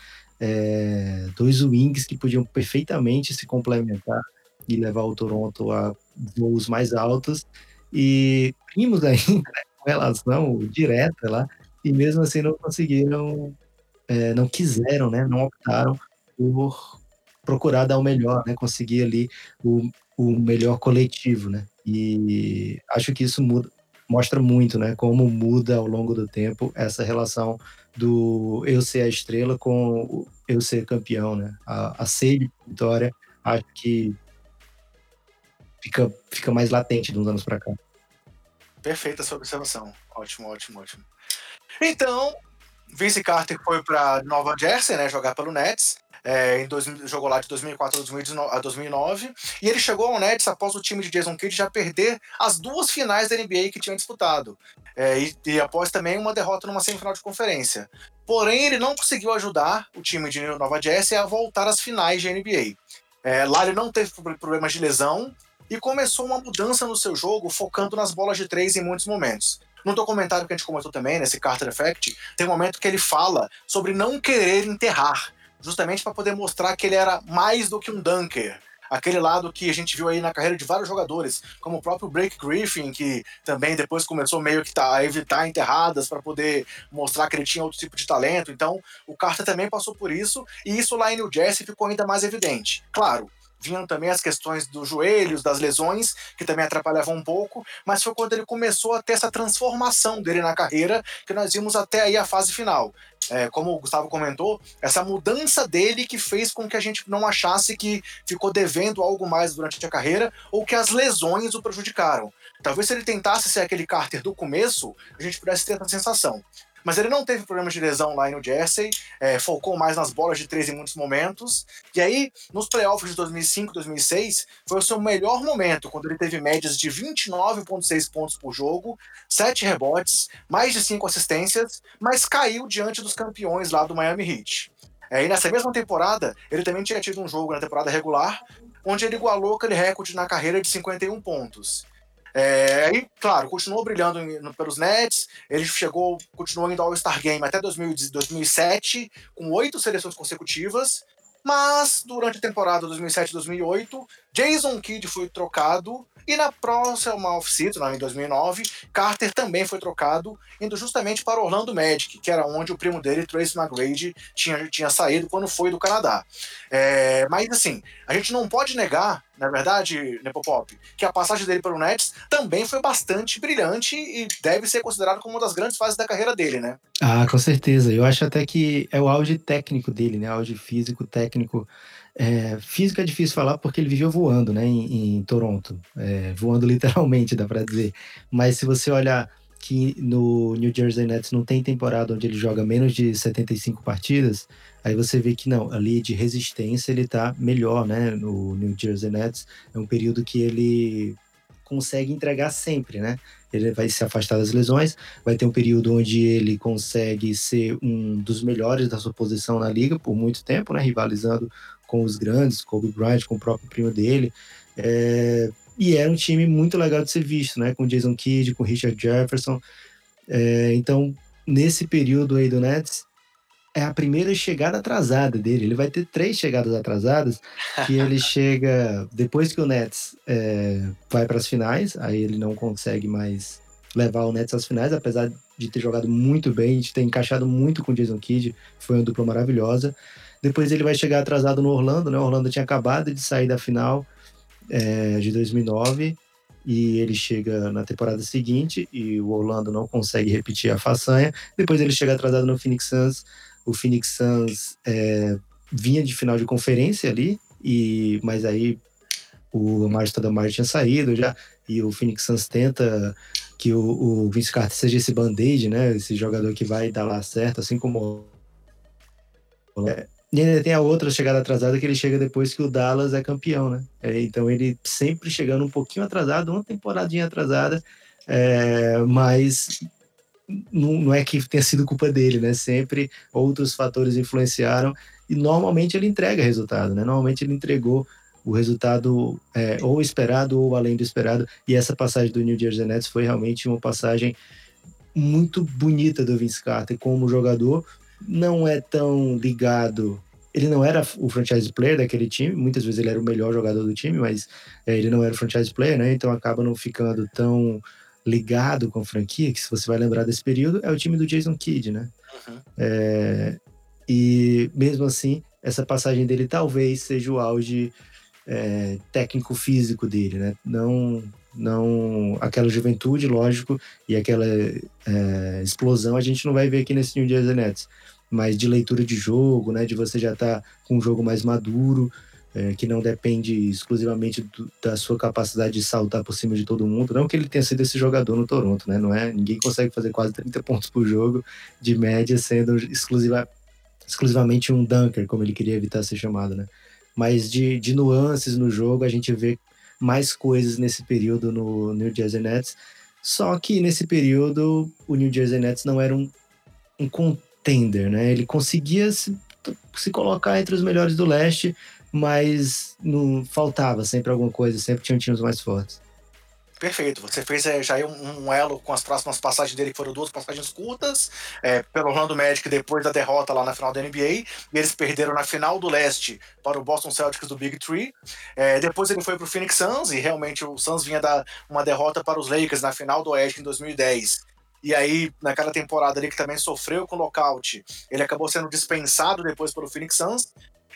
é, dois wings que podiam perfeitamente se complementar e levar o Toronto a voos mais altos. E primos ainda com relação direta lá, e mesmo assim não conseguiram, é, não quiseram, né, não optaram por procurar dar o melhor, né? Conseguir ali o, o melhor coletivo, né? E acho que isso muda, mostra muito, né, como muda ao longo do tempo essa relação do eu ser a estrela com eu ser campeão, né? A, a sede de vitória, acho que fica, fica mais latente de uns anos para cá. Perfeita sua observação. Ótimo, ótimo, ótimo. Então, Vince Carter foi para Nova Jersey, né, jogar pelo Nets. É, em dois, jogou lá de 2004 a 2009, e ele chegou ao Nets após o time de Jason Kidd já perder as duas finais da NBA que tinham disputado, é, e, e, após também uma derrota numa semifinal de conferência. Porém, ele não conseguiu ajudar o time de Nova Jersey a voltar às finais de NBA. É, lá ele não teve problemas de lesão e começou uma mudança no seu jogo, focando nas bolas de três em muitos momentos. No documentário que a gente comentou também, nesse Carter Effect, tem um momento que ele fala sobre não querer enterrar justamente para poder mostrar que ele era mais do que um dunker. Aquele lado que a gente viu aí na carreira de vários jogadores, como o próprio Blake Griffin, que também depois começou meio que tá, a evitar enterradas para poder mostrar que ele tinha outro tipo de talento. Então, o Carter também passou por isso, e isso lá em New Jersey ficou ainda mais evidente. Claro, vinham também as questões dos joelhos, das lesões, que também atrapalhavam um pouco, mas foi quando ele começou a ter essa transformação dele na carreira que nós vimos até aí a fase final. É, como o Gustavo comentou, essa mudança dele que fez com que a gente não achasse que ficou devendo algo mais durante a carreira ou que as lesões o prejudicaram. Talvez se ele tentasse ser aquele Carter do começo, a gente pudesse ter essa sensação. Mas ele não teve problemas de lesão lá no Jersey, é, focou mais nas bolas de três em muitos momentos. E aí, nos playoffs de 2005 2006, foi o seu melhor momento, quando ele teve médias de 29,6 pontos por jogo, 7 rebotes, mais de 5 assistências, mas caiu diante dos campeões lá do Miami Heat. É, e nessa mesma temporada, ele também tinha tido um jogo na temporada regular, onde ele igualou aquele recorde na carreira de 51 pontos. É, aí, claro, continuou brilhando em, pelos Nets. Ele chegou, continuou indo ao All-Star Game até 2000, 2007, com oito seleções consecutivas. Mas durante a temporada 2007-2008, Jason Kidd foi trocado e na próxima off-season, em 2009, Carter também foi trocado, indo justamente para Orlando Magic, que era onde o primo dele, Tracy McGrady, tinha, tinha saído quando foi do Canadá. É, mas assim, a gente não pode negar, na verdade, Nepopop, que a passagem dele pelo Nets também foi bastante brilhante e deve ser considerado como uma das grandes fases da carreira dele, né? Ah, com certeza. Eu acho até que é o auge técnico dele, né? Auge físico, técnico é, físico é difícil falar porque ele viveu voando, né, em, em Toronto, é, voando literalmente, dá para dizer. Mas se você olhar que no New Jersey Nets não tem temporada onde ele joga menos de 75 partidas, aí você vê que não, ali de resistência ele tá melhor, né, no New Jersey Nets. É um período que ele consegue entregar sempre, né? Ele vai se afastar das lesões, vai ter um período onde ele consegue ser um dos melhores da sua posição na liga por muito tempo, né? Rivalizando com os grandes, Kobe Bryant, com o próprio primo dele. É, e era um time muito legal de ser visto, né? Com Jason Kidd, com Richard Jefferson. É, então, nesse período aí do Nets, é a primeira chegada atrasada dele. Ele vai ter três chegadas atrasadas, que ele chega depois que o Nets é, vai para as finais, aí ele não consegue mais levar o Nets às finais, apesar de ter jogado muito bem, de ter encaixado muito com o Jason Kidd, foi uma dupla maravilhosa. Depois ele vai chegar atrasado no Orlando, né? O Orlando tinha acabado de sair da final é, de 2009 e ele chega na temporada seguinte e o Orlando não consegue repetir a façanha. Depois ele chega atrasado no Phoenix Suns. O Phoenix Suns é, vinha de final de conferência ali, e mas aí o Mário Stoudemire tinha saído já e o Phoenix Suns tenta que o, o Vince Carter seja esse band-aid, né? Esse jogador que vai dar lá certo, assim como é, e ainda tem a outra chegada atrasada que ele chega depois que o Dallas é campeão, né? É, então ele sempre chegando um pouquinho atrasado, uma temporadinha atrasada, é, mas não, não, é que tenha sido culpa dele, né? Sempre outros fatores influenciaram e normalmente ele entrega resultado, né? Normalmente ele entregou o resultado é, ou esperado ou além do esperado. E essa passagem do New Jersey Nets foi realmente uma passagem muito bonita do Vince Carter como jogador, não é tão ligado. Ele não era o franchise player daquele time, muitas vezes ele era o melhor jogador do time, mas é, ele não era o franchise player, né? Então acaba não ficando tão ligado com a franquia, que se você vai lembrar desse período, é o time do Jason Kidd, né? Uhum. É, e mesmo assim, essa passagem dele talvez seja o auge é, técnico-físico dele, né? Não Não, aquela juventude, lógico, e aquela é, explosão a gente não vai ver aqui nesse New Jersey Nets. Mas de leitura de jogo, né? De você já estar tá com um jogo mais maduro, é, que não depende exclusivamente do, da sua capacidade de saltar por cima de todo mundo. Não que ele tenha sido esse jogador no Toronto, né? Não é? Ninguém consegue fazer quase 30 pontos por jogo de média sendo exclusiva, exclusivamente um dunker, como ele queria evitar ser chamado, né? Mas de, de nuances no jogo, a gente vê mais coisas nesse período no New Jersey Nets. Só que nesse período, o New Jersey Nets não era um, um contender, né? Ele conseguia se, se colocar entre os melhores do leste, mas não faltava sempre alguma coisa, sempre tinham times mais fortes. Perfeito. Você fez é, já um, um, elo com as próximas passagens dele, que foram duas passagens curtas, é, pelo Orlando Magic depois da derrota lá na final da NBA. E eles perderam na final do leste para o Boston Celtics do Big Three. É, depois ele foi para o Phoenix Suns, e realmente o Suns vinha dar uma derrota para os Lakers na final do Oeste em 2010. E aí, naquela temporada ali que também sofreu com lockout, ele acabou sendo dispensado depois pelo Phoenix Suns.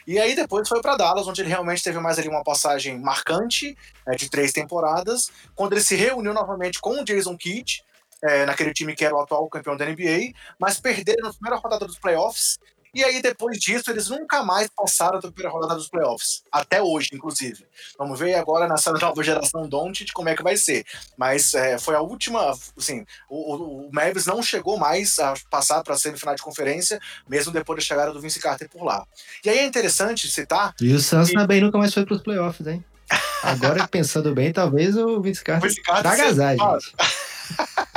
E aí depois foi para Dallas, onde ele realmente teve mais ali uma passagem marcante é, de três temporadas, quando ele se reuniu novamente com o Jason Kidd, é, naquele time que era o atual campeão da NBA, mas perderam na primeira rodada dos playoffs e aí, depois disso, eles nunca mais passaram da primeira rodada dos playoffs. Até hoje, inclusive. Vamos ver agora nessa nova geração Doncic como é que vai ser. Mas é, foi a última. Assim, o, o, Mavis não chegou mais a passar para a semifinal de conferência, mesmo depois da chegada do Vince Carter por lá. E aí é interessante citar. E o Suns também nunca mais foi para os playoffs, hein? Agora, pensando bem, talvez o Vince Carter, Vince Carter traga gente.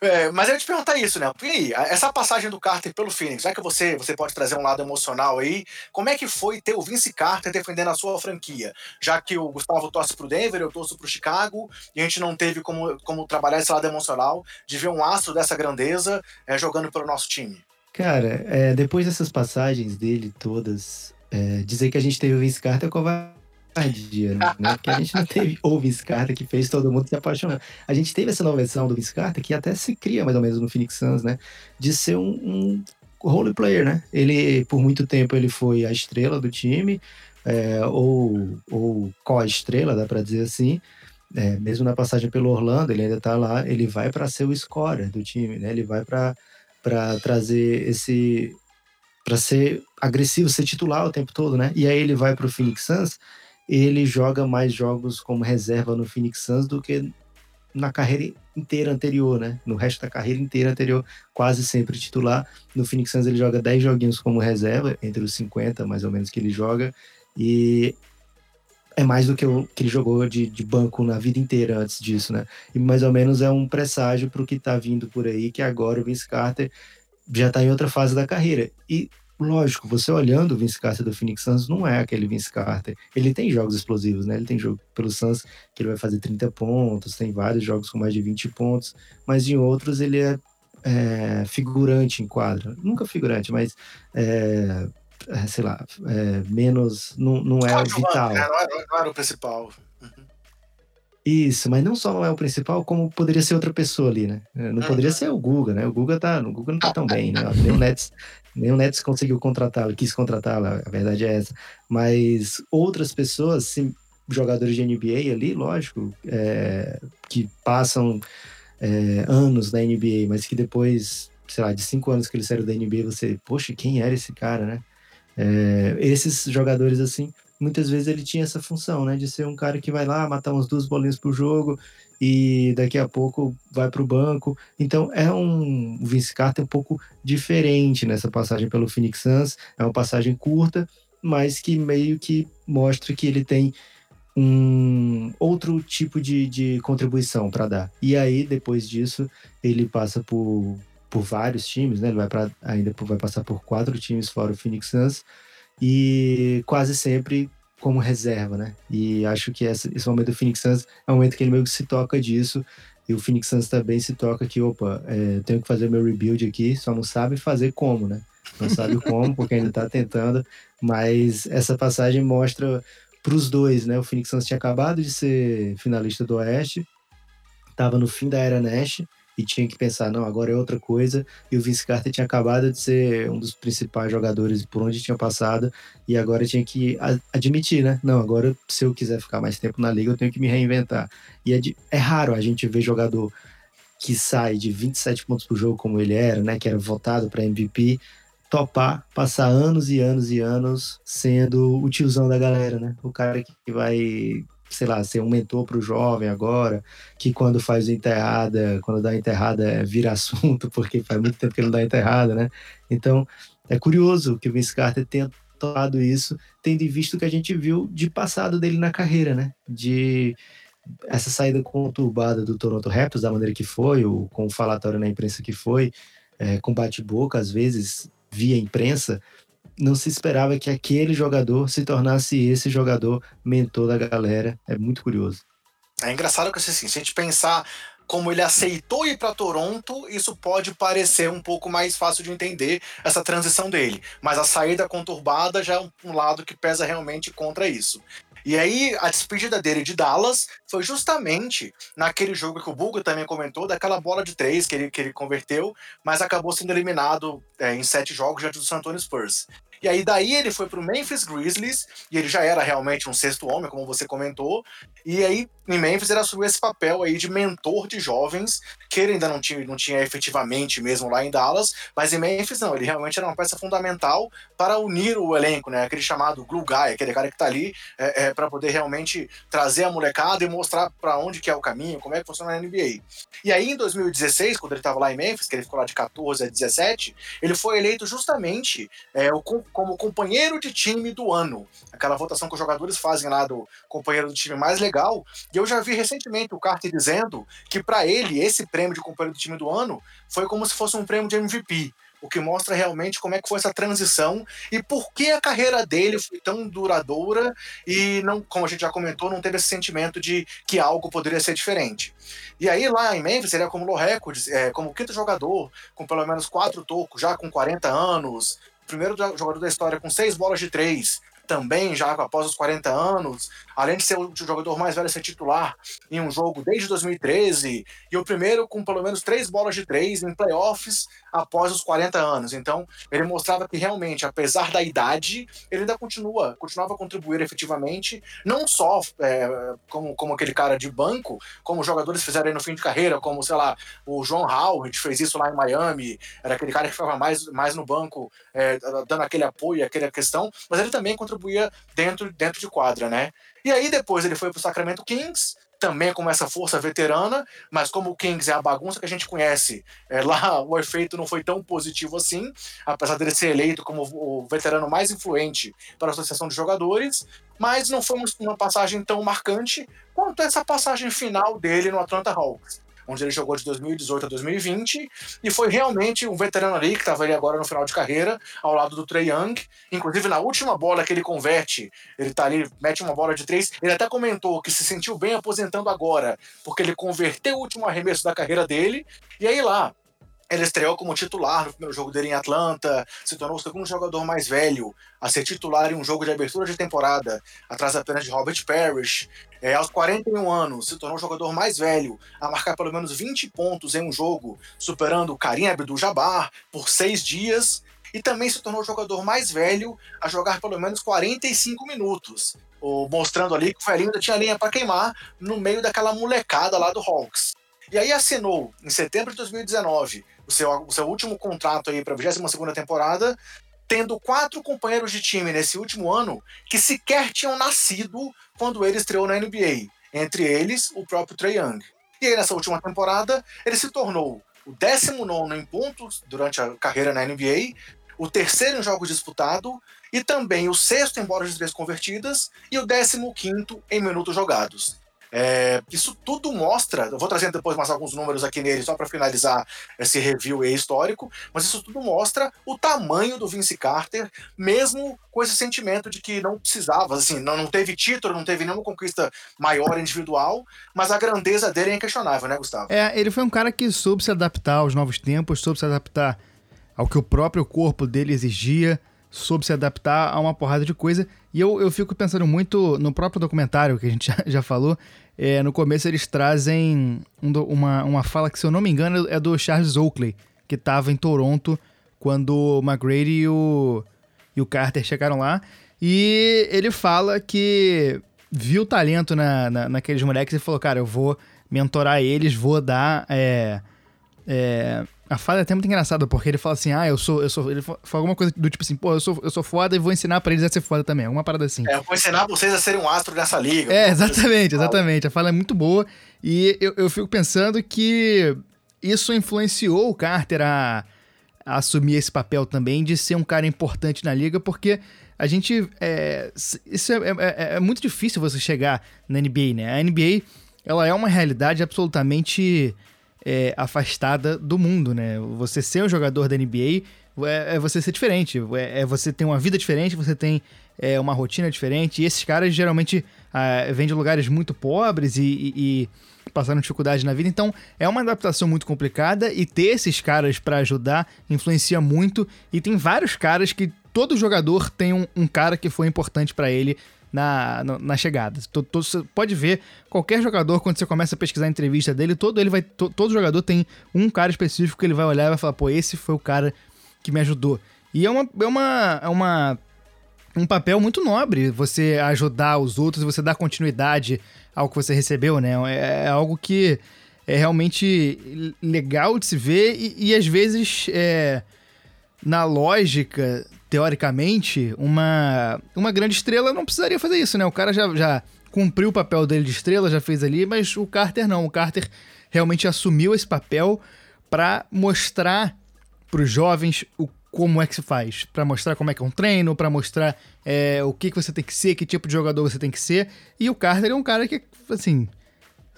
É, mas eu ia te perguntar isso, né? E aí, essa passagem do Carter pelo Phoenix, já que você, você pode trazer um lado emocional aí, como é que foi ter o Vince Carter defendendo a sua franquia? Já que o Gustavo torce pro Denver, eu torço pro Chicago, e a gente não teve como, como trabalhar esse lado emocional de ver um astro dessa grandeza é, jogando pelo nosso time. Cara, é, depois dessas passagens dele todas, é, dizer que a gente teve o Vince Carter é tardia, né? Porque a gente não teve o Vince Carter que fez todo mundo se apaixonar. A gente teve essa nova versão do Vince Carter que até se cria mais ou menos no Phoenix Suns, né? De ser um, um role player, né? Ele, por muito tempo, ele foi a estrela do time, é, ou, ou co-estrela, dá para dizer assim. É, mesmo na passagem pelo Orlando, ele ainda tá lá, ele vai para ser o scorer do time, né? Ele vai para trazer esse para ser agressivo, ser titular o tempo todo, né? E aí ele vai para o Phoenix Suns ele joga mais jogos como reserva no Phoenix Suns do que na carreira inteira anterior, né? No resto da carreira inteira anterior, quase sempre titular. No Phoenix Suns ele joga 10 joguinhos como reserva, entre os 50 mais ou menos que ele joga, e é mais do que o que ele jogou de, de banco na vida inteira antes disso, né? E mais ou menos é um presságio para o que está vindo por aí, que agora o Vince Carter já está em outra fase da carreira. E lógico, você olhando o Vince Carter do Phoenix Suns, não é aquele Vince Carter. Ele tem jogos explosivos, né? Ele tem jogo pelo Suns que ele vai fazer 30 pontos, tem vários jogos com mais de 20 pontos, mas em outros ele é, é figurante em quadra. Nunca figurante, mas é, é, sei lá, é, menos. Não, não é o vital. Né? Não, era, não era o principal. Isso, mas não só não é o principal, como poderia ser outra pessoa ali, né? É, não poderia ser o Guga, né? O Guga tá, o Guga não tá tão bem, né? Nem o Nets, nem o Nets conseguiu contratá-lo, quis contratá-lo, a verdade é essa. Mas outras pessoas, sim, jogadores de NBA ali, lógico, é, que passam é, anos na NBA, mas que depois, sei lá, de cinco anos que eles saíram da NBA, você, poxa, quem era esse cara, né? É, esses jogadores assim muitas vezes ele tinha essa função, né, de ser um cara que vai lá matar uns duas bolinhas por jogo e daqui a pouco vai para o banco. Então é um Vince Carter um pouco diferente nessa passagem pelo Phoenix Suns. É uma passagem curta, mas que meio que mostra que ele tem um outro tipo de, de contribuição para dar. E aí depois disso ele passa por, por vários times, né? Ele vai para ainda vai passar por quatro times fora o Phoenix Suns e quase sempre como reserva, né? E acho que essa, esse momento do Phoenix Suns é um momento que ele meio que se toca disso, e o Phoenix Suns também se toca que, opa, é, tenho que fazer meu rebuild aqui, só não sabe fazer como, né? Não sabe como, porque ainda tá tentando, mas essa passagem mostra para os dois, né? O Phoenix Suns tinha acabado de ser finalista do Oeste, estava no fim da era Nash, e tinha que pensar, não, agora é outra coisa. E o Vince Carter tinha acabado de ser um dos principais jogadores por onde tinha passado e agora tinha que admitir, né? Não, agora se eu quiser ficar mais tempo na liga, eu tenho que me reinventar. E é, de, é raro a gente ver jogador que sai de 27 pontos por jogo como ele era, né, que era votado para MVP, topar passar anos e anos e anos sendo o tiozão da galera, né? O cara que vai sei lá, ser um mentor para o jovem agora, que quando faz enterrada, quando dá enterrada vira assunto, porque faz muito tempo que ele não dá enterrada, né? Então, é curioso que o Vince Carter tenha tomado isso, tendo em visto que a gente viu de passado dele na carreira, né? De essa saída conturbada do Toronto Raptors, da maneira que foi, ou com o falatório na imprensa que foi, é, com bate-boca, às vezes, via imprensa, não se esperava que aquele jogador se tornasse esse jogador mentor da galera. É muito curioso. É engraçado que assim, se a gente pensar como ele aceitou ir para Toronto, isso pode parecer um pouco mais fácil de entender essa transição dele. Mas a saída conturbada já é um lado que pesa realmente contra isso. E aí, a despedida dele de Dallas foi justamente naquele jogo que o Buga também comentou, daquela bola de três que ele, que ele converteu, mas acabou sendo eliminado é, em sete jogos diante do San Antonio Spurs. E aí daí ele foi para o Memphis Grizzlies, e ele já era realmente um sexto homem, como você comentou. E aí em Memphis ele assumiu esse papel aí de mentor de jovens, que ele ainda não tinha, não tinha efetivamente mesmo lá em Dallas, mas em Memphis não, ele realmente era uma peça fundamental para unir o elenco, né? Aquele chamado glue guy, aquele cara que está ali é, é, para poder realmente trazer a molecada e mostrar para onde que é o caminho, como é que funciona a NBA. E aí em 2016, quando ele estava lá em Memphis, que ele ficou lá de 14 a 17, ele foi eleito justamente é, o como companheiro de time do ano. Aquela votação que os jogadores fazem lá do companheiro do time mais legal. E eu já vi recentemente o Carter dizendo que para ele esse prêmio de companheiro do time do ano foi como se fosse um prêmio de MVP o que mostra realmente como é que foi essa transição e por que a carreira dele foi tão duradoura e não, como a gente já comentou, não teve esse sentimento de que algo poderia ser diferente. E aí lá em Memphis ele acumulou recordes, é, como quinto jogador, com pelo menos quatro tocos, já com 40 anos, primeiro jogador da história com seis bolas de três, também já após os 40 anos, além de ser o jogador mais velho a ser titular em um jogo desde 2013, e o primeiro com pelo menos três bolas de três em playoffs após os 40 anos. Então, ele mostrava que realmente, apesar da idade, ele ainda continua, continuava a contribuir efetivamente, não só é, como, como aquele cara de banco, como jogadores fizeram no fim de carreira, como, sei lá, o João Howard fez isso lá em Miami, era aquele cara que ficava mais, mais no banco, é, dando aquele apoio, aquela questão, mas ele também contribuía dentro, dentro de quadra, né? E aí depois ele foi para o Sacramento Kings, também com essa força veterana, mas como o Kings é a bagunça que a gente conhece, é, lá o efeito não foi tão positivo assim, apesar dele ser eleito como o veterano mais influente para a Associação de Jogadores, mas não foi uma passagem tão marcante quanto essa passagem final dele no Atlanta Hawks onde ele jogou de 2018 a 2020, e foi realmente um veterano ali, que estava ali agora no final de carreira, ao lado do Trey Young. Inclusive, na última bola que ele converte, ele tá ali, mete uma bola de três. Ele até comentou que se sentiu bem aposentando agora, porque ele converteu o último arremesso da carreira dele. E aí lá, ele estreou como titular no primeiro jogo dele em Atlanta, se tornou o segundo jogador mais velho a ser titular em um jogo de abertura de temporada, atrás apenas de Robert Parrish. É, aos 41 anos, se tornou o jogador mais velho a marcar pelo menos 20 pontos em um jogo, superando Karim Abdul-Jabbar por seis dias. E também se tornou o jogador mais velho a jogar pelo menos 45 minutos, mostrando ali que o velhinho ainda tinha linha para queimar no meio daquela molecada lá do Hawks. E aí assinou, em setembro de 2019, o seu, o seu último contrato aí para a 22 temporada, tendo quatro companheiros de time nesse último ano que sequer tinham nascido quando ele estreou na NBA. Entre eles, o próprio Trey Young. E aí, nessa última temporada, ele se tornou o 19 em pontos durante a carreira na NBA, o terceiro em jogos disputados e também o sexto em bolas de três convertidas e o 15 em minutos jogados. É, isso tudo mostra, eu vou trazer depois mais alguns números aqui nele só para finalizar esse review histórico, mas isso tudo mostra o tamanho do Vince Carter, mesmo com esse sentimento de que não precisava, assim, não, não teve título, não teve nenhuma conquista maior individual, mas a grandeza dele é inquestionável, né, Gustavo? É, ele foi um cara que soube se adaptar aos novos tempos, soube se adaptar ao que o próprio corpo dele exigia, soube se adaptar a uma porrada de coisa. E eu, eu fico pensando muito no próprio documentário que a gente já, já falou. É, no começo eles trazem um, uma, uma fala que, se eu não me engano, é do Charles Oakley, que estava em Toronto quando o McGrady e o, e o Carter chegaram lá. E ele fala que viu talento na, na, naqueles moleques e falou: Cara, eu vou mentorar eles, vou dar. É, é, a fala é até muito engraçada, porque ele fala assim: ah, eu sou. Eu sou ele fala alguma coisa do tipo assim, pô, eu sou, eu sou foda e vou ensinar pra eles a ser foda também. Alguma parada assim. É, eu vou ensinar vocês a serem um astro dessa liga. É, exatamente, assim. exatamente. A fala é muito boa. E eu, eu fico pensando que isso influenciou o Carter a, a assumir esse papel também de ser um cara importante na liga, porque a gente. É, isso é, é, é, muito difícil você chegar na NBA, né? A NBA ela é uma realidade absolutamente é, afastada do mundo, né? Você ser um jogador da NBA é, é você ser diferente, é, é, você ter uma vida diferente, você tem é, uma rotina diferente. E esses caras geralmente ah, vêm de lugares muito pobres e, e, e passaram dificuldade na vida. Então é uma adaptação muito complicada e ter esses caras para ajudar influencia muito. E tem vários caras que todo jogador tem um, um cara que foi importante para ele na, na, na chegada. você pode ver qualquer jogador, quando você começa a pesquisar a entrevista dele, todo ele vai. To, todo jogador tem um cara específico que ele vai olhar e vai falar, pô, esse foi o cara que me ajudou. E é uma. É uma, é uma um papel muito nobre você ajudar os outros, você dar continuidade ao que você recebeu, né? É, é algo que é realmente legal de se ver e, e às vezes é, na lógica teoricamente, uma, uma grande estrela não precisaria fazer isso, né? O cara já, já cumpriu o papel dele de estrela, já fez ali, mas o Carter não. O Carter realmente assumiu esse papel para mostrar para os jovens o como é que se faz, para mostrar como é que é um treino, para mostrar é, o que, que você tem que ser, que tipo de jogador você tem que ser. E o Carter é um cara que, assim,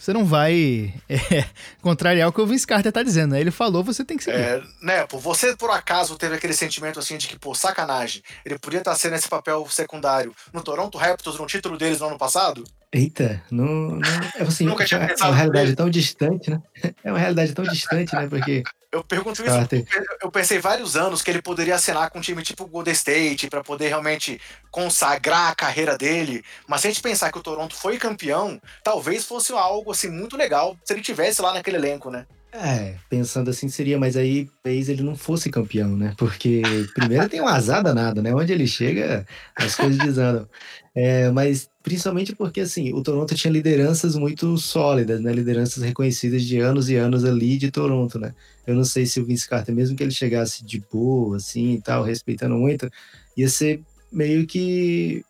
você não vai é, contrariar o que o Vince Carter tá dizendo, né? Ele falou, você tem que seguir. É, né, pô, você por acaso teve aquele sentimento assim de que, pô, sacanagem, ele podia estar tá sendo esse papel secundário no Toronto Raptors, no título deles no ano passado? Eita, não. não é assim, Nunca tinha é uma realidade tão distante, né? É uma realidade tão distante, né? Porque. Eu pergunto isso, porque eu pensei vários anos que ele poderia assinar com um time tipo Golden State para poder realmente consagrar a carreira dele. Mas se a gente pensar que o Toronto foi campeão, talvez fosse algo assim muito legal se ele tivesse lá naquele elenco, né? É, pensando assim seria, mas aí fez ele não fosse campeão, né? Porque primeiro tem um azar danado, né? Onde ele chega, as coisas desandam. É, mas principalmente porque assim, o Toronto tinha lideranças muito sólidas, né? Lideranças reconhecidas de anos e anos ali de Toronto, né? Eu não sei se o Vince Carter, mesmo que ele chegasse de boa, assim e tal, respeitando muito, ia ser meio que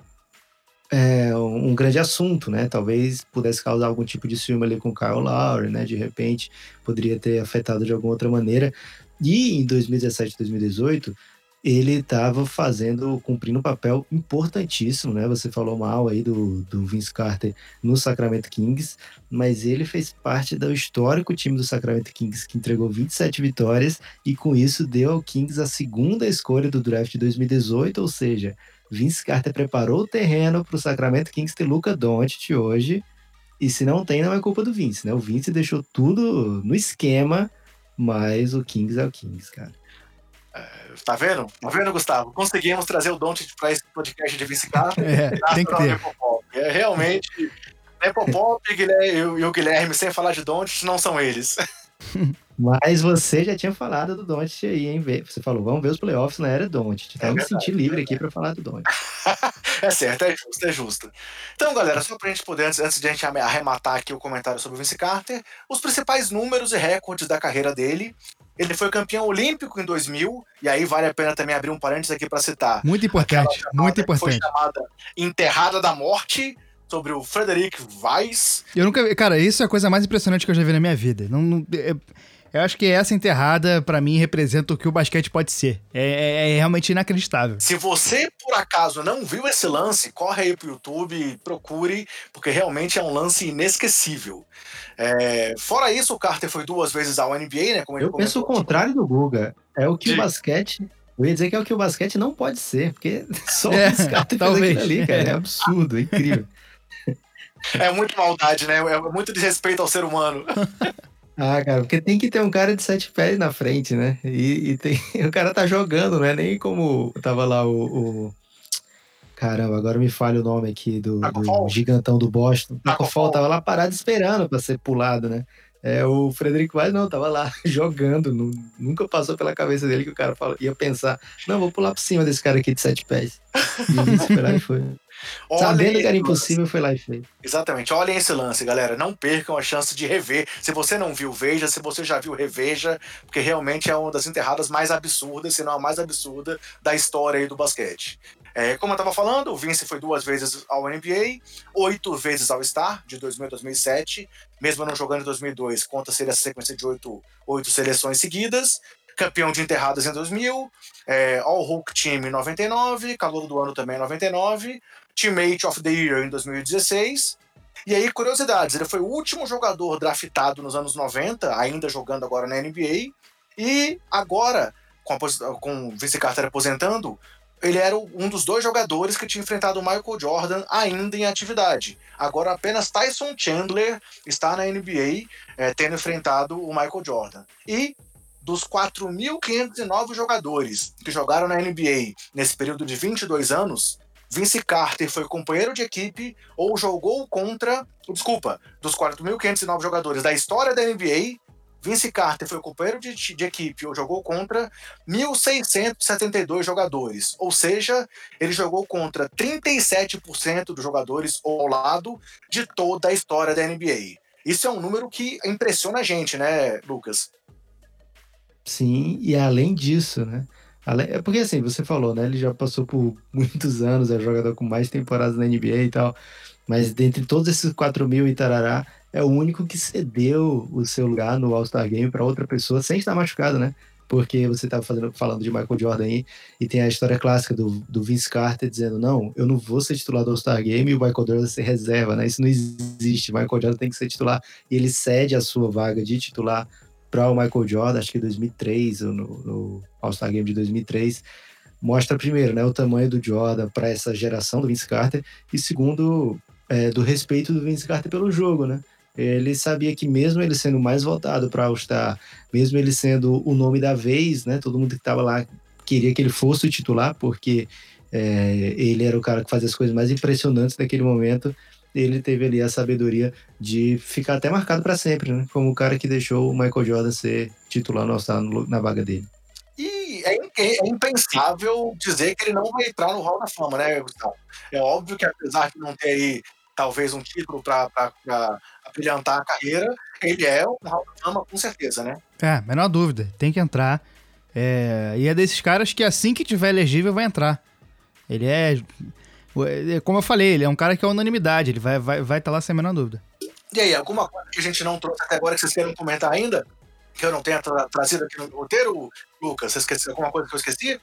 é, um grande assunto, né? Talvez pudesse causar algum tipo de ciúme ali com o Kyle Lowry, né? De repente, poderia ter afetado de alguma outra maneira. E em 2017, 2018, ele estava fazendo, cumprindo um papel importantíssimo, né? Você falou mal aí do, do Vince Carter no Sacramento Kings, mas ele fez parte do histórico time do Sacramento Kings, que entregou 27 vitórias e com isso deu ao Kings a segunda escolha do draft de 2018, ou seja, Vince Carter preparou o terreno para o Sacramento Kings ter Luca Doncic hoje. E se não tem, não é culpa do Vince, né? O Vince deixou tudo no esquema, mas o Kings é o Kings, cara. Tá vendo? Tá vendo, Gustavo? Conseguimos trazer o Doncic para esse podcast de Carter. É, tem que ter. É realmente Nepopop e o Guilherme, sem falar de Doncic, não são eles. Mas você já tinha falado do Doncic aí, hein? Você falou, vamos ver os playoffs na era Doncic. Então é me sentir livre é aqui para falar do Doncic. é certo, é justo, é justo. Então, galera, só pra gente poder, antes, antes de a gente arrematar aqui o comentário sobre o Vince Carter, os principais números e recordes da carreira dele. Ele foi campeão olímpico em 2000, e aí vale a pena também abrir um parênteses aqui para citar. Muito importante, muito importante. Foi chamada Enterrada da Morte, sobre o Frederic Weiss. Eu nunca Cara, isso é a coisa mais impressionante que eu já vi na minha vida. Não, não é, eu acho que essa enterrada, para mim, representa o que o basquete pode ser. É, é, é, realmente inacreditável. Se você, por acaso, não viu esse lance, corre aí pro YouTube, procure, porque realmente é um lance inesquecível. É, fora isso, o Carter foi duas vezes ao NBA, né? eu penso o contrário do Guga. É o que o basquete. Eu ia dizer que é o que o basquete não pode ser, porque só é, o Carter talvez. fez aquilo ali, cara. É absurdo, é incrível. É muito maldade, né? É muito desrespeito ao ser humano. Ah, cara, porque tem que ter um cara de sete pés na frente, né? E, e tem, o cara tá jogando, não é nem como tava lá o, o... Caramba, agora me falha o nome aqui do, do gigantão do Boston. Taco Fall tava lá parado esperando para ser pulado, né? É, o Frederico Vaz não, tava lá jogando, não, nunca passou pela cabeça dele que o cara fala, ia pensar, não, vou pular por cima desse cara aqui de sete pés. E esperar e foi. Sabendo que era impossível, foi lá e fez. Exatamente. Olhem esse lance, galera. Não percam a chance de rever. Se você não viu, veja. Se você já viu, reveja. Porque realmente é uma das enterradas mais absurdas, se não a mais absurda, da história aí do basquete. É, como eu estava falando, o Vince foi duas vezes ao NBA, oito vezes ao Star, de 2000 a 2007. Mesmo não jogando em 2002, conta-se essa sequência de oito, oito seleções seguidas campeão de enterradas em 2000, é, All Hulk Team em 99, calor do ano também em 99, Teammate of the Year em 2016. E aí, curiosidades, ele foi o último jogador draftado nos anos 90, ainda jogando agora na NBA, e agora, com, a, com o Vince Carter aposentando, ele era um dos dois jogadores que tinha enfrentado o Michael Jordan ainda em atividade. Agora apenas Tyson Chandler está na NBA é, tendo enfrentado o Michael Jordan. E dos 4.509 jogadores que jogaram na NBA nesse período de 22 anos, Vince Carter foi companheiro de equipe ou jogou contra. Desculpa, dos 4.509 jogadores da história da NBA, Vince Carter foi companheiro de, de, equipe ou jogou contra 1.672 jogadores. Ou seja, ele jogou contra 37% dos jogadores ao lado de toda a história da NBA. Isso é um número que impressiona a gente, né, Lucas? Sim, e além disso, né? É porque assim, você falou, né? Ele já passou por muitos anos, é jogador com mais temporadas na NBA e tal. Mas dentre todos esses 4 mil e tarará, é o único que cedeu o seu lugar no All-Star Game para outra pessoa sem estar machucado, né? Porque você estava falando de Michael Jordan aí, e tem a história clássica do, do Vince Carter dizendo: Não, eu não vou ser titular do All-Star Game e o Michael Jordan ser reserva, né? Isso não existe. Michael Jordan tem que ser titular. E ele cede a sua vaga de titular para o Michael Jordan, acho que 2003, no, no All-Star Game de 2003, mostra primeiro, né, o tamanho do Jordan para essa geração do Vince Carter e segundo é, do respeito do Vince Carter pelo jogo, né? Ele sabia que mesmo ele sendo mais votado para All-Star, mesmo ele sendo o nome da vez, né, todo mundo que estava lá queria que ele fosse o titular, porque é, ele era o cara que fazia as coisas mais impressionantes naquele momento ele teve ali a sabedoria de ficar até marcado para sempre, né? Como o cara que deixou o Michael Jordan ser titular no All-Star na vaga dele. E é, é, impensável dizer que ele não vai entrar no Hall da Fama, né, Gustavo? É óbvio que apesar de não ter aí talvez um título para brilhantar a carreira, ele é um Hall da Fama com certeza, né? É, menor dúvida, tem que entrar. É, e é desses caras que assim que tiver elegível vai entrar. Ele é é, como eu falei, ele é um cara que é unanimidade, ele vai estar vai, vai tá lá sem a menor dúvida. E aí, alguma coisa que a gente não trouxe até agora que vocês querem comentar ainda? Que eu não tenha tra trazido aqui no roteiro, Lucas? Você esqueceu alguma coisa que eu esqueci?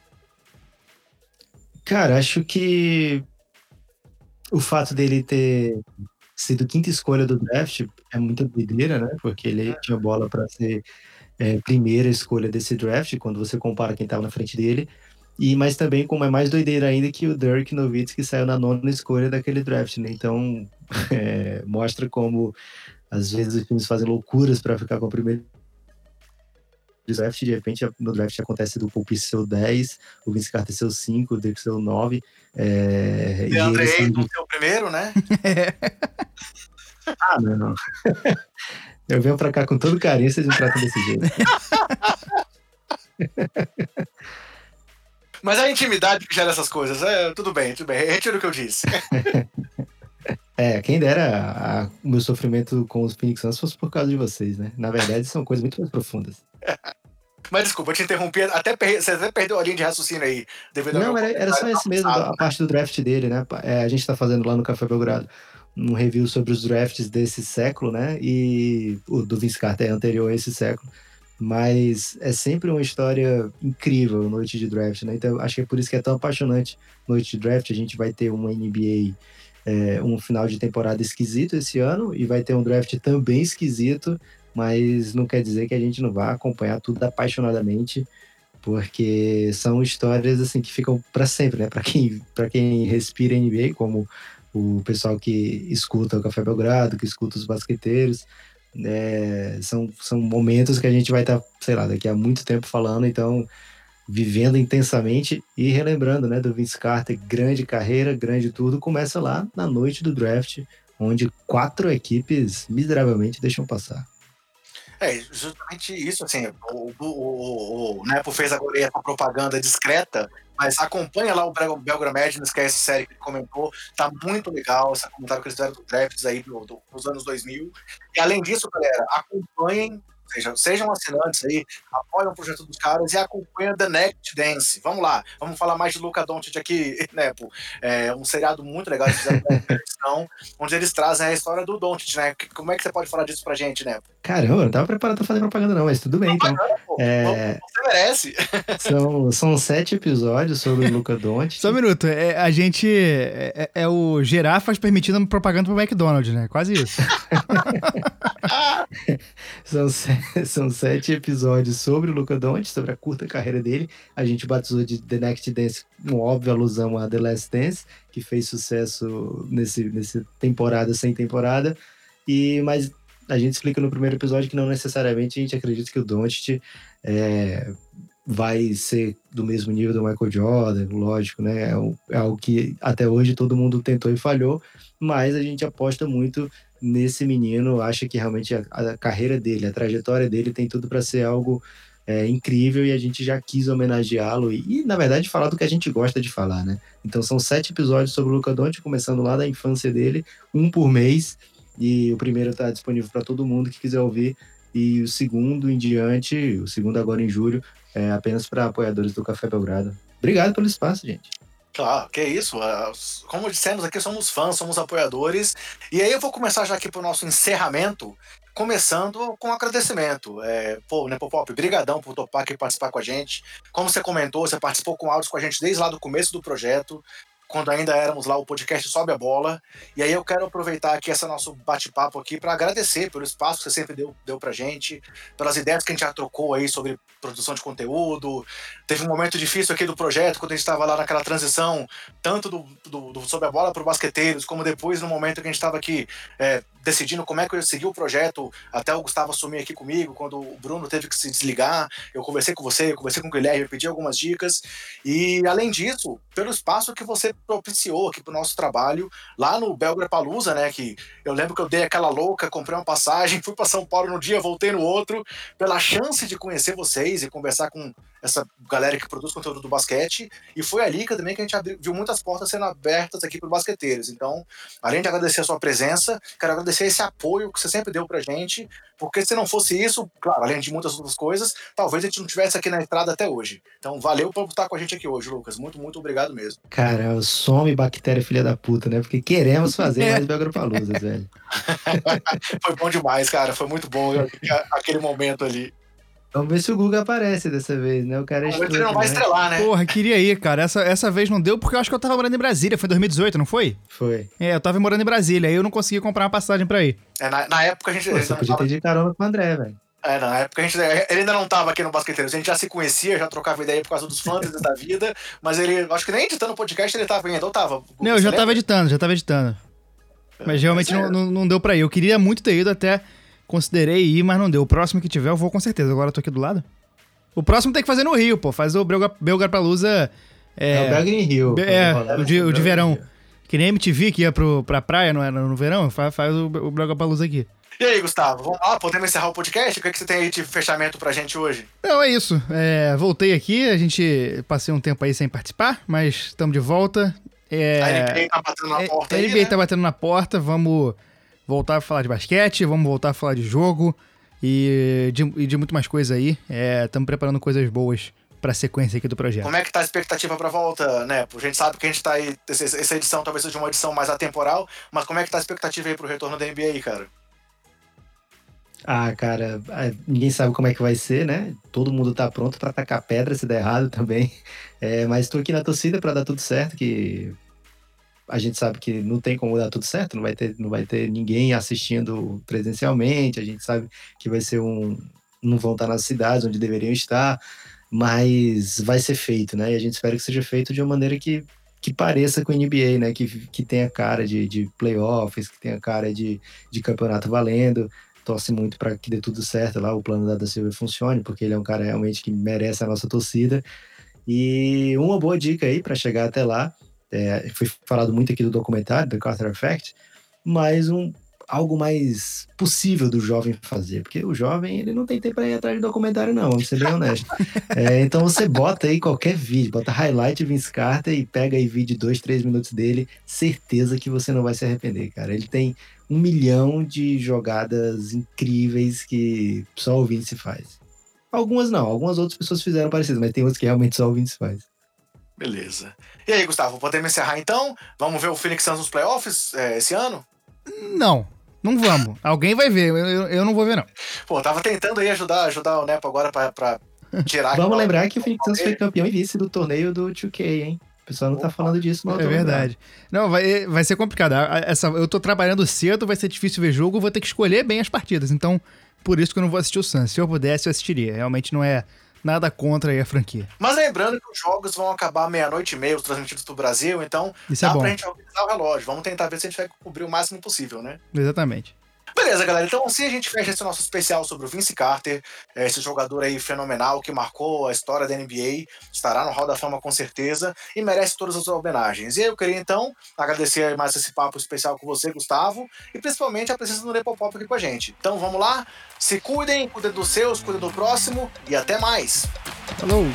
Cara, acho que o fato dele ter sido quinta escolha do draft é muita doideira, né? Porque ele é. tinha bola para ser é, primeira escolha desse draft, quando você compara quem estava na frente dele. E, mas também, como é mais doideira ainda, que o Dirk Nowitzki saiu na nona escolha daquele draft, né? Então, é, mostra como, às vezes, os times fazem loucuras para ficar com o primeiro draft, de repente, no draft acontece do Pope seu 10, o Vince Carter seu 5, o Dirk seu 9. É, e André são... seu primeiro, né? ah, não. Eu venho pra cá com todo carinho, vocês me tratam desse jeito. Mas a intimidade que gera essas coisas, é, tudo bem, tudo bem. Retiro o que eu disse. É, quem dera o meu sofrimento com os Phoenix Suns fosse por causa de vocês, né? Na verdade, são coisas muito mais profundas. Mas desculpa, eu te interrompi, até per... você até perdeu a linha de raciocínio aí. Devido Não, era, era só esse mesmo, a parte do draft dele, né? É, a gente tá fazendo lá no Café Belgrado um review sobre os drafts desse século, né? E o do Vince Carter é anterior a esse século mas é sempre uma história incrível noite de draft, né? Então acho que é por isso que é tão apaixonante noite de draft. A gente vai ter uma NBA, é, um final de temporada esquisito esse ano e vai ter um draft também esquisito, mas não quer dizer que a gente não vá acompanhar tudo apaixonadamente, porque são histórias assim que ficam para sempre, né? Para quem quem respira NBA, como o pessoal que escuta o Café Belgrado, que escuta os basqueteiros, É, são, são momentos que a gente vai estar, tá, sei lá, daqui a muito tempo falando, então vivendo intensamente e relembrando, né, do Vince Carter, grande carreira, grande tudo, começa lá na noite do draft, onde quatro equipes miseravelmente deixam passar. É, justamente isso, assim, o, o, o, o Nepo fez agora essa propaganda discreta, mas acompanha lá o Belgram Madness, que é essa série que ele comentou, tá muito legal, esse comentário que eles fizeram do drafts aí do, do, dos anos 2000, e além disso, galera, acompanhem Sejam, sejam assinantes aí, apoiem o projeto dos caras e acompanhem The Next Dance. Vamos lá, vamos falar mais de Luca Doncic aqui, né? Pô, é um seriado muito legal que fizeram onde eles trazem a história do Doncic, né? Como é que você pode falar disso pra gente, né? Caramba, não tava preparado pra fazer propaganda não, mas tudo bem, então. É... Você merece. São, são sete episódios sobre o Luca Doncic. Só um minuto, é, a gente é, é, é o girafas permitindo propaganda pro McDonald's, né? Quase isso. são, são sete episódios sobre o Luca Doncic, sobre a curta carreira dele. A gente batizou de The Next Dance, uma óbvia alusão a The Last Dance, que fez sucesso nesse, nesse temporada sem temporada. E mas a gente explica no primeiro episódio que não necessariamente a gente acredita que o Doncic é, vai ser do mesmo nível do Michael Jordan, lógico, né? É, é algo que até hoje todo mundo tentou e falhou, mas a gente aposta muito nesse menino, acha que realmente a, a carreira dele, a trajetória dele tem tudo para ser algo é, incrível e a gente já quis homenageá-lo e, e, na verdade, falar do que a gente gosta de falar, né? Então são sete episódios sobre o Luca Doncic, começando lá da infância dele, um por mês, e o primeiro está disponível para todo mundo que quiser ouvir. E o segundo em diante, o segundo agora em julho, é apenas para apoiadores do Café Belgrado. Obrigado pelo espaço, gente. Claro, que isso. É, como dissemos aqui, somos fãs, somos apoiadores. E aí eu vou começar já aqui para o nosso encerramento, começando com um agradecimento. É, pô, Nepopop, brigadão por topar aqui participar com a gente. Como você comentou, você participou com áudios com a gente desde lá do começo do projeto quando ainda éramos lá o podcast Sobe a Bola. E aí eu quero aproveitar aqui esse nosso bate-papo aqui para agradecer pelo espaço que você sempre deu, deu pra gente, pelas ideias que a gente já trocou aí sobre produção de conteúdo. Teve um momento difícil aqui do projeto, quando a gente estava lá naquela transição, tanto do, do, do Sobe a Bola para basqueteiros, como depois no momento que a gente estava aqui é, decidindo como é que eu ia seguir o projeto, até o Gustavo assumir aqui comigo, quando o Bruno teve que se desligar, eu conversei com você, eu conversei com o Guilherme, pedi algumas dicas, e além disso, pelo espaço que você propiciou aqui pro nosso trabalho, lá no Belgra Palusa, né, que eu lembro que eu dei aquela louca, comprei uma passagem, fui para São Paulo no dia, voltei no outro, pela chance de conhecer vocês e conversar com essa galera que produz conteúdo do basquete, e foi ali que também que a gente viu muitas portas sendo abertas aqui para basqueteiros. Então, além de agradecer a sua presença, quero agradecer esse apoio que você sempre deu pra gente, porque se não fosse isso, claro, além de muitas outras coisas, talvez a gente não tivesse aqui na entrada até hoje. Então, valeu por estar com a gente aqui hoje, Lucas. Muito, muito obrigado mesmo. Cara, some bactéria filha da puta, né? Porque queremos fazer mais Belgropaluzas, velho. Foi bom demais, cara. Foi muito bom aquele momento ali. Vamos ver se o Guga aparece dessa vez, né? O cara é Ele não vai estrelar, né? Porra, queria ir, cara. Essa, essa vez não deu porque eu acho que eu tava morando em Brasília. Foi em 2018, não foi? Foi. É, eu tava morando em Brasília. Aí eu não consegui comprar uma passagem pra ir. É, na, na época a gente. Pô, você podia tava... ter de carona com o André, velho. É, na época a gente, ele ainda não tava aqui no Basqueteiros, a gente já se conhecia, já trocava ideia por causa dos fãs da vida, mas ele, acho que nem editando o podcast ele tava ainda, ou tava? Não, eu já lembra? tava editando, já tava editando. Mas realmente é. não, não, não, deu pra ir. Eu queria muito ter ido até, considerei ir, mas não deu. O próximo que tiver eu vou com certeza, agora eu tô aqui do lado. O próximo tem que fazer no Rio, pô. Faz o Belgar Palusa. É, é o Belgar em Rio. É, o de, o de verão. Que nem MTV que ia pro, pra praia no, no verão, faz, faz o, o Belgar Palusa aqui. E aí, Gustavo, vamos lá, podemos encerrar o podcast? O que, é que você tem aí de fechamento pra gente hoje? Não, é isso. É, voltei aqui, a gente passei um tempo aí sem participar, mas estamos de volta. É, a NBA tá batendo na é, porta a aí, NBA né? tá batendo na porta, vamos voltar a falar de basquete, vamos voltar a falar de jogo e de, e de muito mais coisa aí. Estamos é, preparando coisas boas para a sequência aqui do projeto. Como é que tá a expectativa para volta, né? A gente sabe que a gente tá aí, essa edição talvez seja uma edição mais atemporal, mas como é que tá a expectativa aí pro retorno da NBA, cara? Ah, cara, ninguém sabe como é que vai ser, né? Todo mundo tá pronto para atacar pedra se der errado também. É, mas estou aqui na torcida para dar tudo certo, que a gente sabe que não tem como dar tudo certo, não vai ter, não vai ter ninguém assistindo presencialmente, a gente sabe que vai ser um. não vão estar nas cidades onde deveriam estar, mas vai ser feito, né? E a gente espera que seja feito de uma maneira que, que pareça com a NBA, né? Que, que tenha cara de, de playoffs, que tenha cara de, de campeonato valendo. torce muito para que dê tudo certo lá, o plano da Da Silva funcione, porque ele é um cara realmente que merece a nossa torcida. E uma boa dica aí para chegar até lá, é, foi falado muito aqui do documentário, The Carter Effect, mas um, algo mais possível do jovem fazer, porque o jovem ele não tem tempo para ir atrás de documentário não, vamos ser bem honestos. É, então você bota aí qualquer vídeo, bota highlight Vince Carter e pega aí vídeo dois, três minutos dele, certeza que você não vai se arrepender, cara. Ele tem um milhão de jogadas incríveis que só o Vince faz. Algumas não, algumas outras pessoas fizeram parecido, mas tem outras que realmente só o Vince faz. Beleza. E aí, Gustavo, podemos encerrar então? Vamos ver o Phoenix Suns nos playoffs é, esse ano? Não, não vamos. Alguém vai ver, eu, eu não vou ver, não. Pô, tava tentando aí ajudar, ajudar o Nepo agora pra, pra tirar... Vamos lembrar que o Phoenix Suns foi campeão e vice do torneio do 2K, hein? O pessoal não tá falando disso, não. É verdade. Não, vai, vai ser complicado. Essa, eu tô trabalhando cedo, vai ser difícil ver jogo, vou ter que escolher bem as partidas. Então, por isso que eu não vou assistir o Suns. Se eu pudesse, eu assistiria. Realmente não é nada contra aí a franquia. Mas lembrando que os jogos vão acabar meia-noite e meia, os transmitidos do Brasil, então Isso é dá é pra gente organizar o relógio. Vamos tentar ver se a gente vai cobrir o máximo possível, né? Exatamente. Beleza, galera. Então assim a gente fecha esse nosso especial sobre o Vince Carter, é, esse jogador aí fenomenal que marcou a história da NBA, estará no Hall da Fama com certeza e merece todas as homenagens. E eu queria então agradecer mais esse papo especial com você, Gustavo, e principalmente a presença do Nepopop aqui com a gente. Então vamos lá, se cuidem, cuidem dos seus, cuidem do próximo e até mais. Falou!